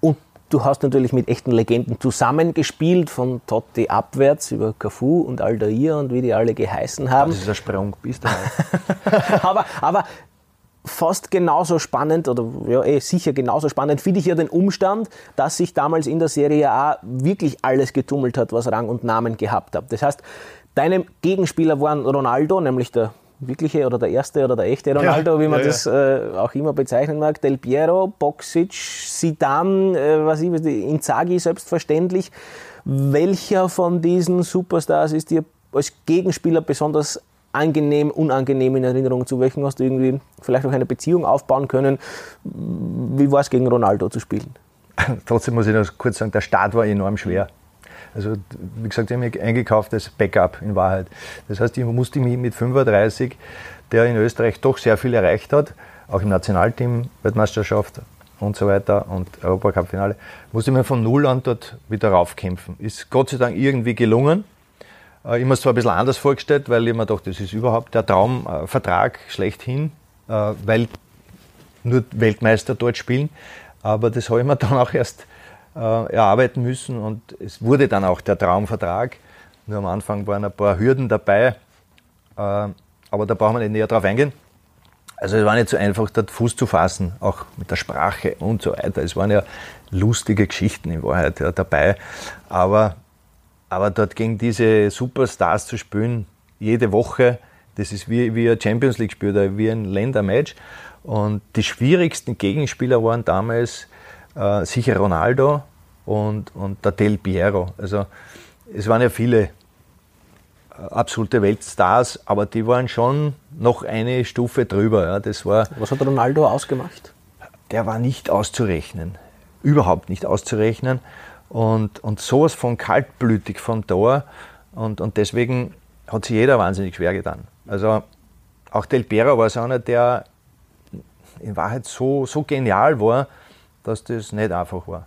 Und du hast natürlich mit echten Legenden zusammengespielt, von Totti abwärts über Cafu und Aldair und wie die alle geheißen haben. Das ist ein Sprung, bist du (laughs) aber, aber fast genauso spannend oder ja, eh, sicher genauso spannend finde ich ja den Umstand, dass sich damals in der Serie A wirklich alles getummelt hat, was Rang und Namen gehabt hat. Das heißt, deine Gegenspieler waren Ronaldo, nämlich der wirkliche oder der erste oder der echte Ronaldo, ja, wie man ja, das äh, auch immer bezeichnen mag, Del Piero, Boxic, Zidane, äh, was ich, Inzaghi selbstverständlich. Welcher von diesen Superstars ist dir als Gegenspieler besonders angenehm, unangenehm in Erinnerung? Zu welchen hast du irgendwie vielleicht auch eine Beziehung aufbauen können? Wie war es gegen Ronaldo zu spielen? (laughs) Trotzdem muss ich noch kurz sagen, der Start war enorm schwer. Also, wie gesagt, ich habe mich eingekauft als Backup in Wahrheit. Das heißt, ich musste mich mit 35, der in Österreich doch sehr viel erreicht hat, auch im Nationalteam, Weltmeisterschaft und so weiter und Europacup-Finale, musste ich mir von Null an dort wieder raufkämpfen. Ist Gott sei Dank irgendwie gelungen. Äh, ich habe mir zwar ein bisschen anders vorgestellt, weil ich mir dachte, das ist überhaupt der Traumvertrag schlechthin, äh, weil nur Weltmeister dort spielen. Aber das habe ich mir (laughs) dann auch erst äh, erarbeiten müssen und es wurde dann auch der Traumvertrag. Nur am Anfang waren ein paar Hürden dabei, aber da brauchen wir nicht näher drauf eingehen. Also es war nicht so einfach, dort Fuß zu fassen, auch mit der Sprache und so weiter. Es waren ja lustige Geschichten in Wahrheit ja, dabei. Aber aber dort gegen diese Superstars zu spielen, jede Woche, das ist wie, wie ein Champions League-Spiel oder wie ein Ländermatch. Und die schwierigsten Gegenspieler waren damals äh, sicher Ronaldo und, und der Del Piero. Also es waren ja viele äh, absolute Weltstars, aber die waren schon noch eine Stufe drüber. Ja. Das war, Was hat Ronaldo ausgemacht? Der war nicht auszurechnen. Überhaupt nicht auszurechnen und, und sowas von kaltblütig von da. Und, und deswegen hat sich jeder wahnsinnig schwer getan. Also auch Del Piero war so einer, der in Wahrheit so, so genial war, dass das nicht einfach war.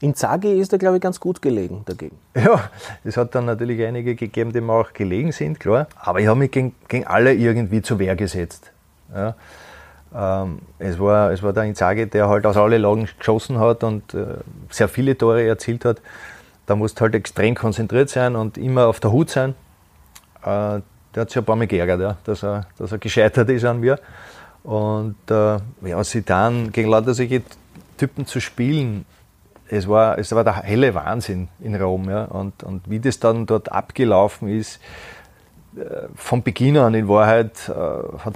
In Zagi ist er, glaube ich, ganz gut gelegen dagegen. Ja, es hat dann natürlich einige gegeben, die mir auch gelegen sind, klar. Aber ich habe mich gegen, gegen alle irgendwie zur Wehr gesetzt. Ja. Ähm, es, war, es war der Inzaghi, der halt aus allen Lagen geschossen hat und äh, sehr viele Tore erzielt hat. Da musst du halt extrem konzentriert sein und immer auf der Hut sein. Äh, der hat sich ein paar Mal geärgert, ja, dass, er, dass er gescheitert ist an mir. Und äh, ja, dann gegen lauter solche Typen zu spielen, es war, es war der helle Wahnsinn in Rom. Ja. Und, und wie das dann dort abgelaufen ist, äh, von Beginn an in Wahrheit äh, hat,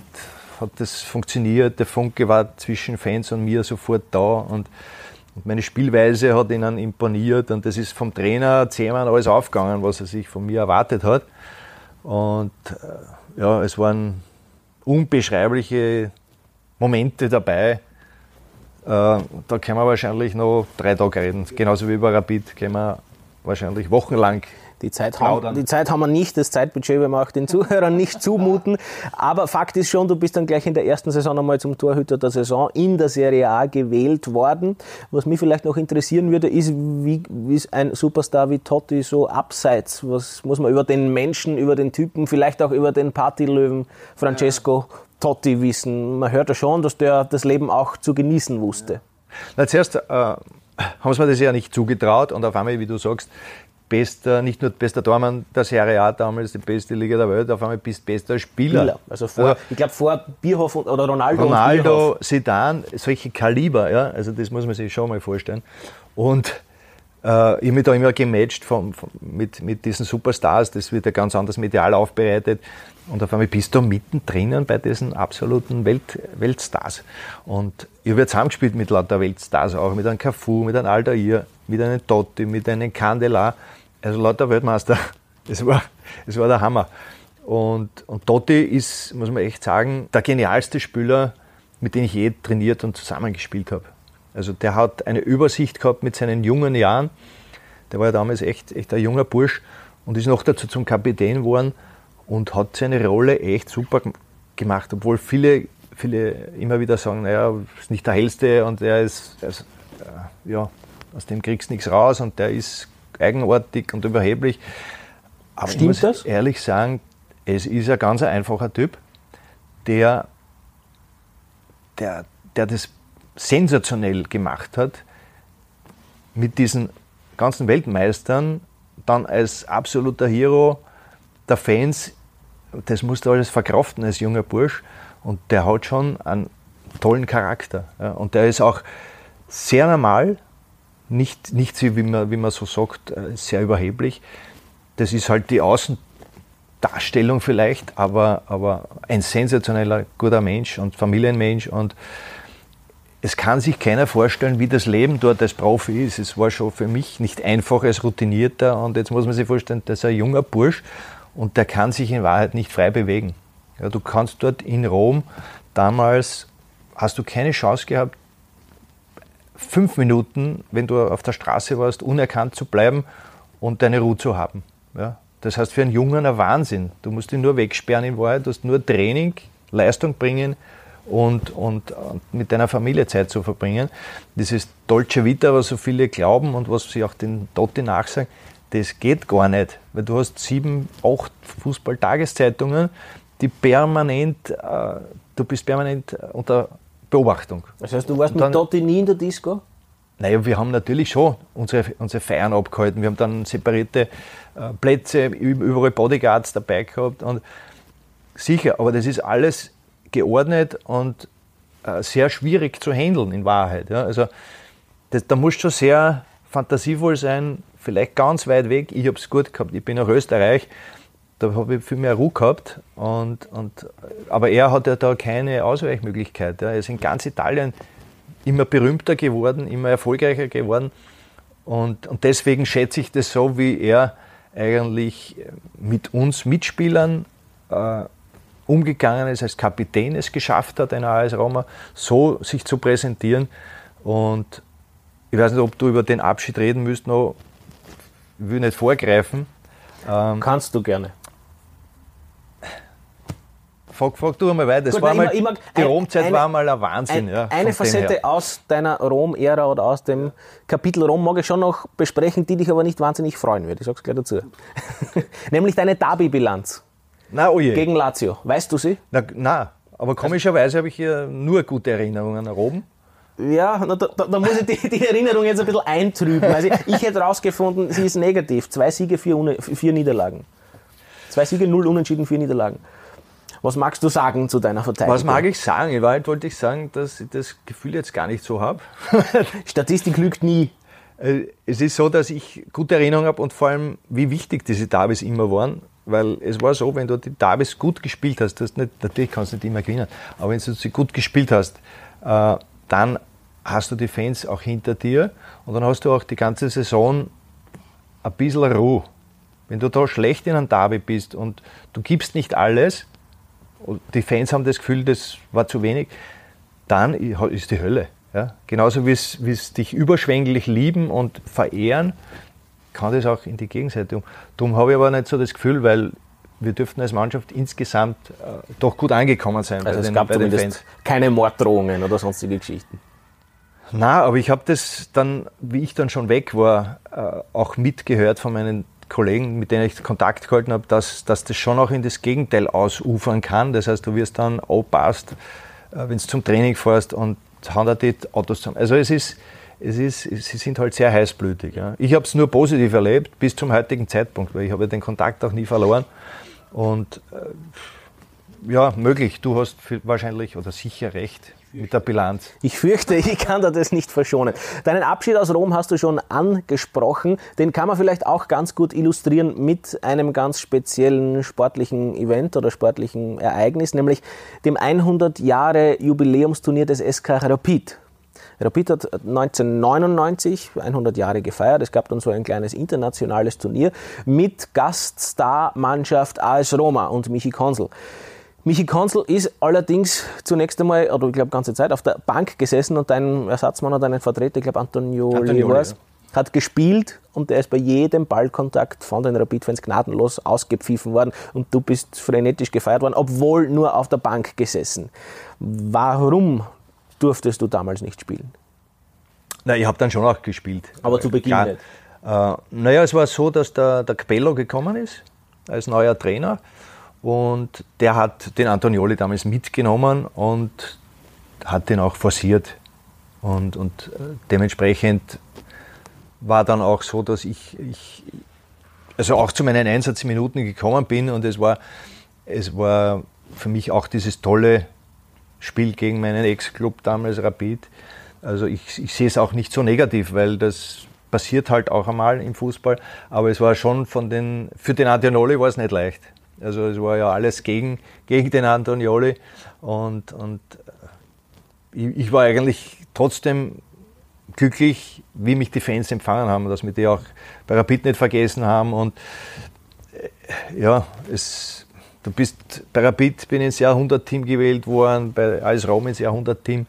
hat das funktioniert. Der Funke war zwischen Fans und mir sofort da und, meine Spielweise hat ihnen imponiert und das ist vom Trainer zehnmal alles aufgegangen, was er sich von mir erwartet hat. Und äh, ja, es waren unbeschreibliche Momente dabei, äh, da können wir wahrscheinlich noch drei Tage reden. Genauso wie über Rapid können wir wahrscheinlich wochenlang die Zeit, haben, die Zeit haben wir nicht, das Zeitbudget werden wir auch den Zuhörern nicht zumuten. Aber Fakt ist schon, du bist dann gleich in der ersten Saison einmal zum Torhüter der Saison in der Serie A gewählt worden. Was mich vielleicht noch interessieren würde, ist, wie, ist ein Superstar wie Totti so abseits? Was muss man über den Menschen, über den Typen, vielleicht auch über den Partylöwen Francesco Totti wissen? Man hört ja schon, dass der das Leben auch zu genießen wusste. Na, zuerst äh, haben sie mir das ja nicht zugetraut und auf einmal, wie du sagst, bester, nicht nur bester Tormann der Serie A damals, die beste Liga der Welt, auf einmal bist bester Spieler. Spieler. Also vor, also, ich glaube vor Bierhoff oder Ronaldo. Ronaldo, Zidane, solche Kaliber, ja, also das muss man sich schon mal vorstellen. Und ich habe mich da immer gematcht vom, vom, mit, mit diesen Superstars, das wird ja ganz anders medial aufbereitet. Und auf einmal bist du mittendrin bei diesen absoluten Welt, Weltstars. Und ich habe zusammengespielt mit lauter Weltstars, auch mit einem Cafu, mit einem Aldair, mit einem Totti, mit einem Candela. Also lauter Weltmeister. (laughs) Es war, es war der Hammer. Und, und Totti ist, muss man echt sagen, der genialste Spieler, mit dem ich je trainiert und zusammengespielt habe. Also der hat eine Übersicht gehabt mit seinen jungen Jahren. Der war ja damals echt, echt ein junger Bursch und ist noch dazu zum Kapitän geworden und hat seine Rolle echt super gemacht, obwohl viele, viele immer wieder sagen, naja, ist nicht der hellste und er ist, also, ja, aus dem kriegst du nichts raus und der ist eigenartig und überheblich. Aber Stimmt ich muss das? ehrlich sagen, es ist ein ganz einfacher Typ, der, der, der das sensationell gemacht hat, mit diesen ganzen Weltmeistern dann als absoluter Hero der Fans, das musst du alles verkraften als junger Bursch. Und der hat schon einen tollen Charakter. Und der ist auch sehr normal, nicht, nicht wie, man, wie man so sagt, äh, sehr überheblich. Das ist halt die Außendarstellung vielleicht, aber, aber ein sensationeller, guter Mensch und Familienmensch. Und es kann sich keiner vorstellen, wie das Leben dort als Profi ist. Es war schon für mich nicht einfach als Routinierter. Und jetzt muss man sich vorstellen, das ist ein junger Bursch und der kann sich in Wahrheit nicht frei bewegen. Ja, du kannst dort in Rom damals, hast du keine Chance gehabt, fünf Minuten, wenn du auf der Straße warst, unerkannt zu bleiben und deine Ruhe zu haben. Ja, das heißt für einen Jungen ein Wahnsinn. Du musst ihn nur wegsperren in Wahrheit, du hast nur Training, Leistung bringen und, und, mit deiner Familie Zeit zu verbringen. Dieses Dolce Vita, was so viele glauben und was sie auch den Totti nachsagen, das geht gar nicht, weil du hast sieben, acht Fußball-Tageszeitungen, die permanent, äh, du bist permanent unter Beobachtung. Das heißt, du warst dann, mit Totti nie in der Disco? Naja, wir haben natürlich schon unsere, unsere Feiern abgehalten. Wir haben dann separate äh, Plätze, überall Bodyguards dabei gehabt. Und sicher, aber das ist alles geordnet und äh, sehr schwierig zu handeln in Wahrheit. Ja? Also das, da musst du schon sehr fantasievoll sein, vielleicht ganz weit weg. Ich habe es gut gehabt. Ich bin nach Österreich, da habe ich viel mehr Ruhe gehabt. Und, und, aber er hat ja da keine Ausweichmöglichkeit. Ja. Er ist in ganz Italien immer berühmter geworden, immer erfolgreicher geworden. Und, und deswegen schätze ich das so, wie er eigentlich mit uns Mitspielern äh, umgegangen ist, als Kapitän es geschafft hat, einer AS Roma, so sich zu präsentieren. Und ich weiß nicht, ob du über den Abschied reden müsst noch ich will nicht vorgreifen. Ähm, Kannst du gerne. frag, frag du einmal weiter. Gut, nein, mal, mag- die Romzeit eine- war mal ein Wahnsinn. Ein, ja, eine Facette aus deiner Rom-Ära oder aus dem Kapitel Rom mag ich schon noch besprechen, die dich aber nicht wahnsinnig freuen wird. Ich sag's gleich dazu. (laughs) Nämlich deine Derby-Bilanz Na, oje. gegen Lazio. Weißt du sie? Na, na, aber komischerweise habe ich hier nur gute Erinnerungen an Rom. Ja, da, da, da muss ich die, die Erinnerung jetzt ein bisschen eintrüben. Also ich, hätte rausgefunden, sie ist negativ. Zwei Siege, vier, vier Niederlagen. Zwei Siege, null Unentschieden, vier Niederlagen. Was magst du sagen zu deiner Verteidigung? Was mag ich sagen? In Wahrheit wollte ich sagen, dass ich das Gefühl jetzt gar nicht so habe. (laughs) Statistik lügt nie. Äh, Es ist so, dass ich gute Erinnerungen habe und vor allem, wie wichtig diese Derbys immer waren. Weil es war so, wenn du die Derbys gut gespielt hast, das nicht, natürlich kannst du nicht immer gewinnen, aber wenn du sie gut gespielt hast, äh, dann hast du die Fans auch hinter dir und dann hast du auch die ganze Saison ein bisschen Ruhe. Wenn du da schlecht in einem Derby bist und du gibst nicht alles, und die Fans haben das Gefühl, das war zu wenig, dann ist die Hölle. Ja? Genauso wie es dich überschwänglich lieben und verehren, kann das auch in die Gegenseite. um. Darum habe ich aber nicht so das Gefühl, weil wir dürften als Mannschaft insgesamt äh, doch gut angekommen sein Also es den, gab bei den zumindest Fans. keine Morddrohungen oder sonstige Geschichten. Na, aber ich habe das dann, wie ich dann schon weg war, äh, auch mitgehört von meinen Kollegen, mit denen ich Kontakt gehalten habe, dass, dass das schon auch in das Gegenteil ausufern kann. Das heißt, du wirst dann aufpasst, äh, wenn du zum Training fährst und da die Autos zusammen. Also es ist, es ist, sie sind halt sehr heißblütig. Ja. Ich habe es nur positiv erlebt bis zum heutigen Zeitpunkt, weil ich habe den Kontakt auch nie verloren. Und äh, ja, möglich, du hast wahrscheinlich oder sicher recht mit der Bilanz. Ich fürchte, (laughs) ich kann dir das nicht verschonen. Deinen Abschied aus Rom hast du schon angesprochen. Den kann man vielleicht auch ganz gut illustrieren mit einem ganz speziellen sportlichen Event oder sportlichen Ereignis, nämlich dem 100 Jahre Jubiläumsturnier des SK Rapid. Rapid hat 1999 100 Jahre gefeiert. Es gab dann so ein kleines internationales Turnier mit Gaststar-Mannschaft AS Roma und Michi Konsel. Michi Konzel ist allerdings zunächst einmal, oder ich glaube ganze Zeit, auf der Bank gesessen und dein Ersatzmann oder dein Vertreter, ich glaube Antonioli, Antonioli, war's, ja. hat gespielt und der ist bei jedem Ballkontakt von den Rapid-Fans gnadenlos ausgepfiffen worden und du bist frenetisch gefeiert worden, obwohl nur auf der Bank gesessen. Warum durftest du damals nicht spielen? Na, ich habe dann schon auch gespielt. Aber zu Beginn Klar. nicht. Äh, naja, es war so, dass der, der Capello gekommen ist als neuer Trainer und der hat den Antonioli damals mitgenommen und hat den auch forciert. Und, und äh, dementsprechend war dann auch so, dass ich, ich also auch zu meinen Einsatzminuten gekommen bin und es war, es war für mich auch dieses tolle Spiel gegen meinen Ex-Club damals Rapid. Also ich, ich sehe es auch nicht so negativ, weil das passiert halt auch einmal im Fußball. Aber es war schon von den, für den Antonioli war es nicht leicht. Also es war ja alles gegen, gegen den Antonioli und, und äh, ich, ich war eigentlich trotzdem glücklich, wie mich die Fans empfangen haben, dass wir die auch bei Rapid nicht vergessen haben und äh, ja, es, du bist bei Rapid bin ich ins Jahrhundert-Team gewählt worden, bei AS Rom ins Jahrhundert-Team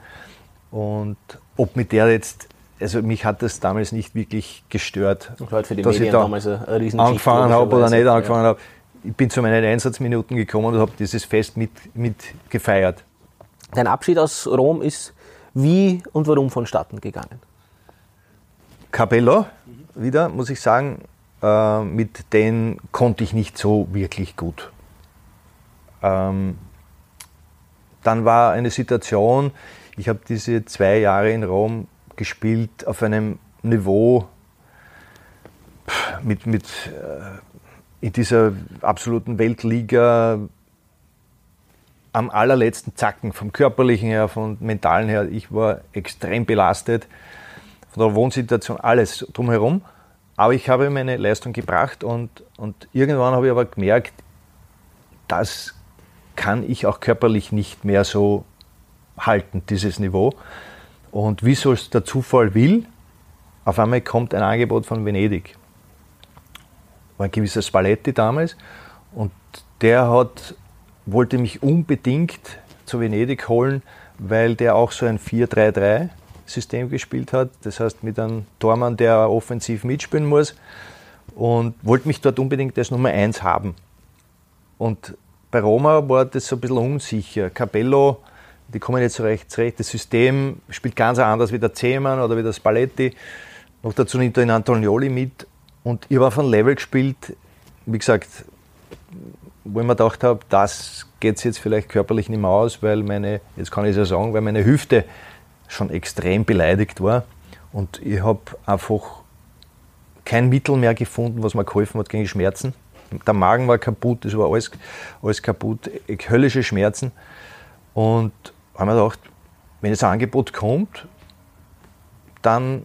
und ob mit der jetzt, also mich hat das damals nicht wirklich gestört, Und halt für die dass ich Medien da damals eine angefangen habe oder nicht angefangen habe. Ich bin zu meinen Einsatzminuten gekommen und habe dieses Fest mit, mit gefeiert. Dein Abschied aus Rom ist wie und warum vonstatten gegangen? Capello, wieder, muss ich sagen, äh, mit denen konnte ich nicht so wirklich gut. Ähm, dann war eine Situation, ich habe diese zwei Jahre in Rom gespielt auf einem Niveau mit, mit äh, in dieser absoluten Weltliga am allerletzten Zacken, vom körperlichen her, vom mentalen her. Ich war extrem belastet von der Wohnsituation, alles drumherum. Aber ich habe meine Leistung gebracht und, und irgendwann habe ich aber gemerkt, das kann ich auch körperlich nicht mehr so halten, dieses Niveau. Und wie so es der Zufall will, auf einmal kommt ein Angebot von Venedig. War ein gewisser Spalletti damals und der hat, wollte mich unbedingt zu Venedig holen, weil der auch so ein 4-3-3 System gespielt hat. Das heißt mit einem Tormann, der offensiv mitspielen muss und wollte mich dort unbedingt als Nummer 1 haben. Und bei Roma war das so ein bisschen unsicher. Capello, die kommen nicht so recht zurecht. Das System spielt ganz anders wie der Zehmann oder wie der Spalletti. Noch dazu nimmt er in Antonioli mit. Und ich habe auf einem Level gespielt, wie gesagt, wo ich mir gedacht habe, das geht jetzt vielleicht körperlich nicht mehr aus, weil meine, jetzt kann ich es ja sagen, weil meine Hüfte schon extrem beleidigt war. Und ich habe einfach kein Mittel mehr gefunden, was mir geholfen hat gegen Schmerzen. Der Magen war kaputt, es war alles, alles kaputt, höllische Schmerzen. Und habe mir gedacht, wenn das Angebot kommt, dann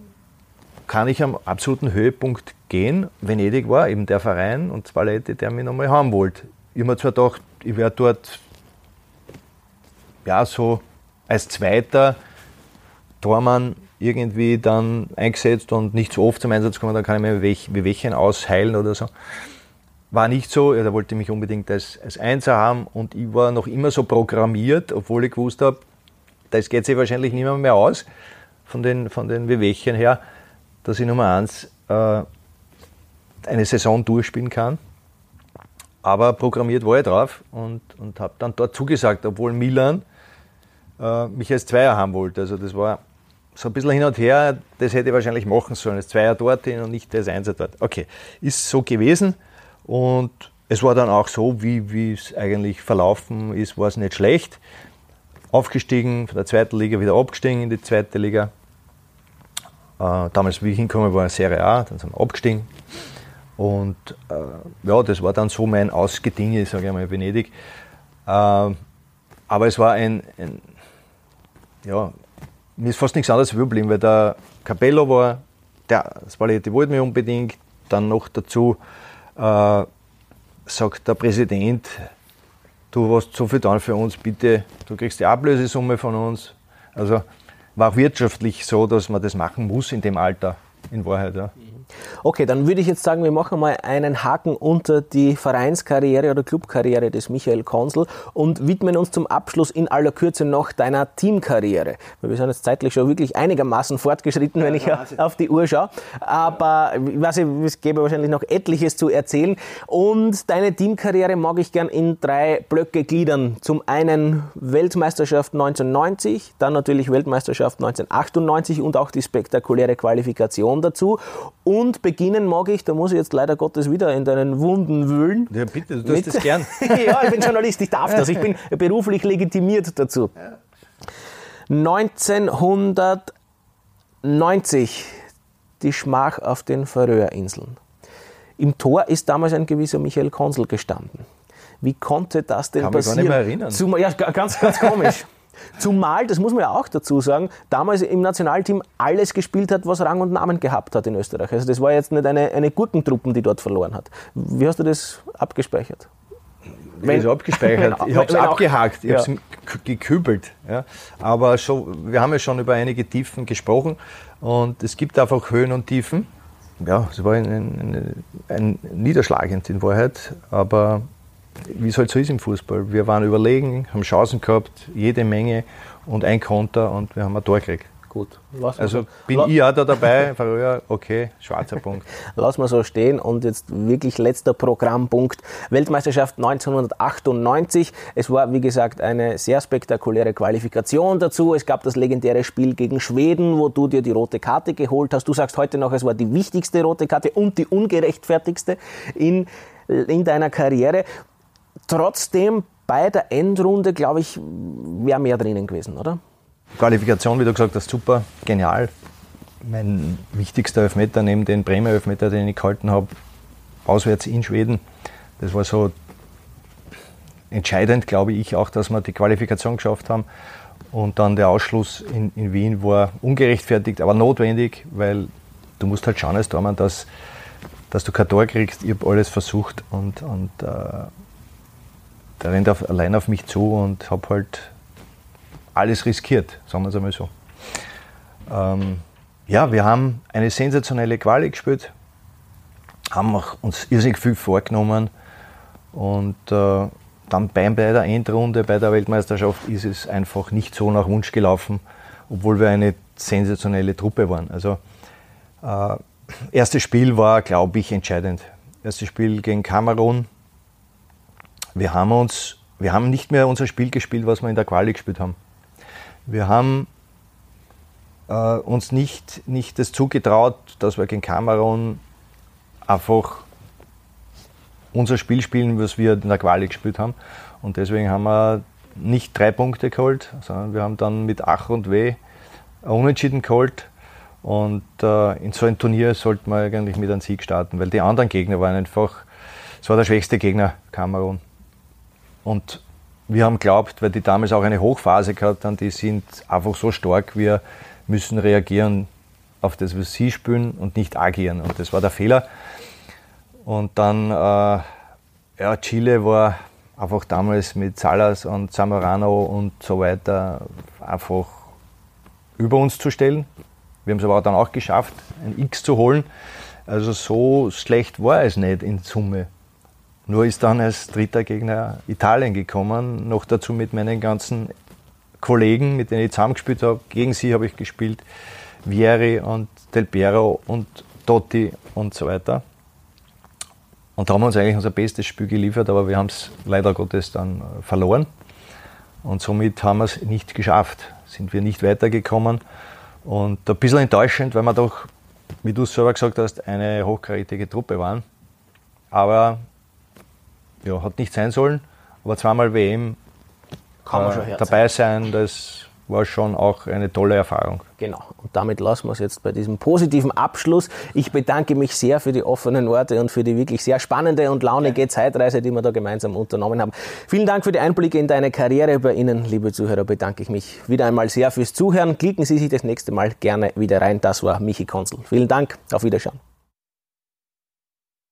kann ich am absoluten Höhepunkt gehen. Venedig war eben der Verein und zwei Leute, der mich nochmal haben wollte. Ich habe mir zwar gedacht, ich werde dort ja so als Zweiter Tormann irgendwie dann eingesetzt und nicht so oft zum Einsatz kommen, dann kann ich mir Wehwehchen ausheilen oder so. War nicht so, er wollte mich unbedingt als, als Einser haben und ich war noch immer so programmiert, obwohl ich gewusst habe, das geht sich wahrscheinlich niemand mehr aus von den, von den Wehwehchen her, dass ich Nummer eins äh, eine Saison durchspielen kann. Aber programmiert war ich drauf und, und habe dann dort zugesagt, obwohl Milan äh, mich als Zweier haben wollte. Also das war so ein bisschen hin und her, das hätte ich wahrscheinlich machen sollen. Das Zweier dorthin und nicht das Einser dort. Okay, ist so gewesen und es war dann auch so, wie, es eigentlich verlaufen ist, war es nicht schlecht. Aufgestiegen, von der zweiten Liga wieder abgestiegen in die zweite Liga. Äh, damals, wie ich hinkomme, war Serie A, dann sind wir abgestiegen. Und äh, ja, das war dann so mein Ausgedinge, sage ich mal, in Venedig. Äh, aber es war ein, ein ja, mir ist fast nichts anderes überblieben, weil der Capello war, der Spalletti wollte mich unbedingt, dann noch dazu äh, sagt der Präsident, du hast so viel dann für uns, bitte, du kriegst die Ablösesumme von uns. Also war auch wirtschaftlich so, dass man das machen muss in dem Alter, in Wahrheit. Ja. Okay, dann würde ich jetzt sagen, wir machen mal einen Haken unter die Vereinskarriere oder Clubkarriere des Michael Konsel und widmen uns zum Abschluss in aller Kürze noch deiner Teamkarriere. Wir sind jetzt zeitlich schon wirklich einigermaßen fortgeschritten, wenn ich auf die Uhr schaue. Aber ich weiß, es gäbe wahrscheinlich noch etliches zu erzählen. Und deine Teamkarriere mag ich gern in drei Blöcke gliedern. Zum einen Weltmeisterschaft 1990, dann natürlich Weltmeisterschaft 1998 und auch die spektakuläre Qualifikation dazu. Und beginnen mag ich, da muss ich jetzt leider Gottes wieder in deinen Wunden wühlen. Ja, bitte, du tust das gern. (laughs) ja, ich bin Journalist, ich darf das. Ich bin beruflich legitimiert dazu. 1990, die Schmach auf den Färöerinseln. Im Tor ist damals ein gewisser Michael Konsel gestanden. Wie konnte das denn Kann passieren? Kann mich gar nicht mehr erinnern. ja, ganz, ganz komisch. (laughs) Zumal, das muss man ja auch dazu sagen, damals im Nationalteam alles gespielt hat, was Rang und Namen gehabt hat in Österreich. Also das war jetzt nicht eine, eine Gurkentruppen, die dort verloren hat. Wie hast du das abgespeichert? Wenn, (laughs) ich abgespeichert. ich habe es abgehakt, ich ja. habe es gekübelt. Ja. Aber schon, wir haben ja schon über einige Tiefen gesprochen und es gibt einfach Höhen und Tiefen. Ja, es war ein, ein, ein niederschlagend in Wahrheit, aber wie es halt so ist im Fußball. Wir waren überlegen, haben Chancen gehabt, jede Menge und ein Konter und wir haben ein Tor gekriegt. Gut. also bin La ich auch da dabei, (laughs) okay, schwarzer Punkt. (laughs) Lass mal so stehen und jetzt wirklich letzter Programmpunkt. Weltmeisterschaft 1998. Es war, wie gesagt, eine sehr spektakuläre Qualifikation dazu. Es gab das legendäre Spiel gegen Schweden, wo du dir die rote Karte geholt hast. Du sagst heute noch, es war die wichtigste rote Karte und die ungerechtfertigste in, in deiner Karriere. Trotzdem bei der Endrunde, glaube ich, wäre mehr drinnen gewesen, oder? Qualifikation, wie du gesagt hast, super, genial. Mein wichtigster Elfmeter neben den Bremer Elfmeter, den ich gehalten habe, auswärts in Schweden. Das war so entscheidend, glaube ich, auch, dass wir die Qualifikation geschafft haben. Und dann der Ausschluss in, in Wien war ungerechtfertigt, aber notwendig, weil du musst halt schauen als Tormann, dass, dass du kein Tor kriegst. Ich habe alles versucht und, und äh, der rennt auf, allein auf mich zu und habe halt alles riskiert, sagen wir es einmal so. Ähm, ja, wir haben eine sensationelle Quali gespielt, haben uns irrsinnig viel vorgenommen und äh, dann bei, bei der Endrunde, bei der Weltmeisterschaft ist es einfach nicht so nach Wunsch gelaufen, obwohl wir eine sensationelle Truppe waren. Also äh, erstes Spiel war, glaube ich, entscheidend. Erstes Spiel gegen Kamerun wir haben uns, wir haben nicht mehr unser Spiel gespielt, was wir in der Quali gespielt haben. Wir haben äh, uns nicht, nicht das zugetraut, dass wir gegen Kamerun einfach unser Spiel spielen, was wir in der Quali gespielt haben. Und deswegen haben wir nicht drei Punkte geholt, sondern wir haben dann mit Ach und Weh Unentschieden geholt. Und äh, in so ein Turnier sollte man eigentlich mit einem Sieg starten, weil die anderen Gegner waren einfach, es war der schwächste Gegner, Kamerun. Und wir haben glaubt, weil die damals auch eine Hochphase gehabt haben, die sind einfach so stark, wir müssen reagieren auf das, was sie spielen und nicht agieren. Und das war der Fehler. Und dann, äh, ja, Chile war einfach damals mit Salas und Zamorano und so weiter einfach über uns zu stellen. Wir haben es aber dann auch geschafft, ein X zu holen. Also so schlecht war es nicht in Summe. Nur ist dann als dritter Gegner Italien gekommen, noch dazu mit meinen ganzen Kollegen, mit denen ich zusammengespielt habe. Gegen sie habe ich gespielt, Vieri und Del Piero und Totti und so weiter. Und da haben wir uns eigentlich unser bestes Spiel geliefert, aber wir haben es leider Gottes dann äh, verloren. Und somit haben wir es nicht geschafft, sind wir nicht weitergekommen. Und ein bisschen enttäuschend, weil wir doch, wie du es selber gesagt hast, eine hochkarätige Truppe waren. Aber ja, hat nicht sein sollen. Aber zweimal WM äh, dabei sein, das war schon auch eine tolle Erfahrung. Genau. Und damit lassen wir es jetzt bei diesem positiven Abschluss. Ich bedanke mich sehr für die offenen Worte und für die wirklich sehr spannende und launige Zeitreise, die wir da gemeinsam unternommen haben. Vielen Dank für die Einblicke in deine Karriere. Bei Ihnen, liebe Zuhörer, bedanke ich mich wieder einmal sehr fürs Zuhören. Klicken Sie sich das nächste Mal gerne wieder rein. Das war Michi Konzel. Vielen Dank. Auf Wiederschauen.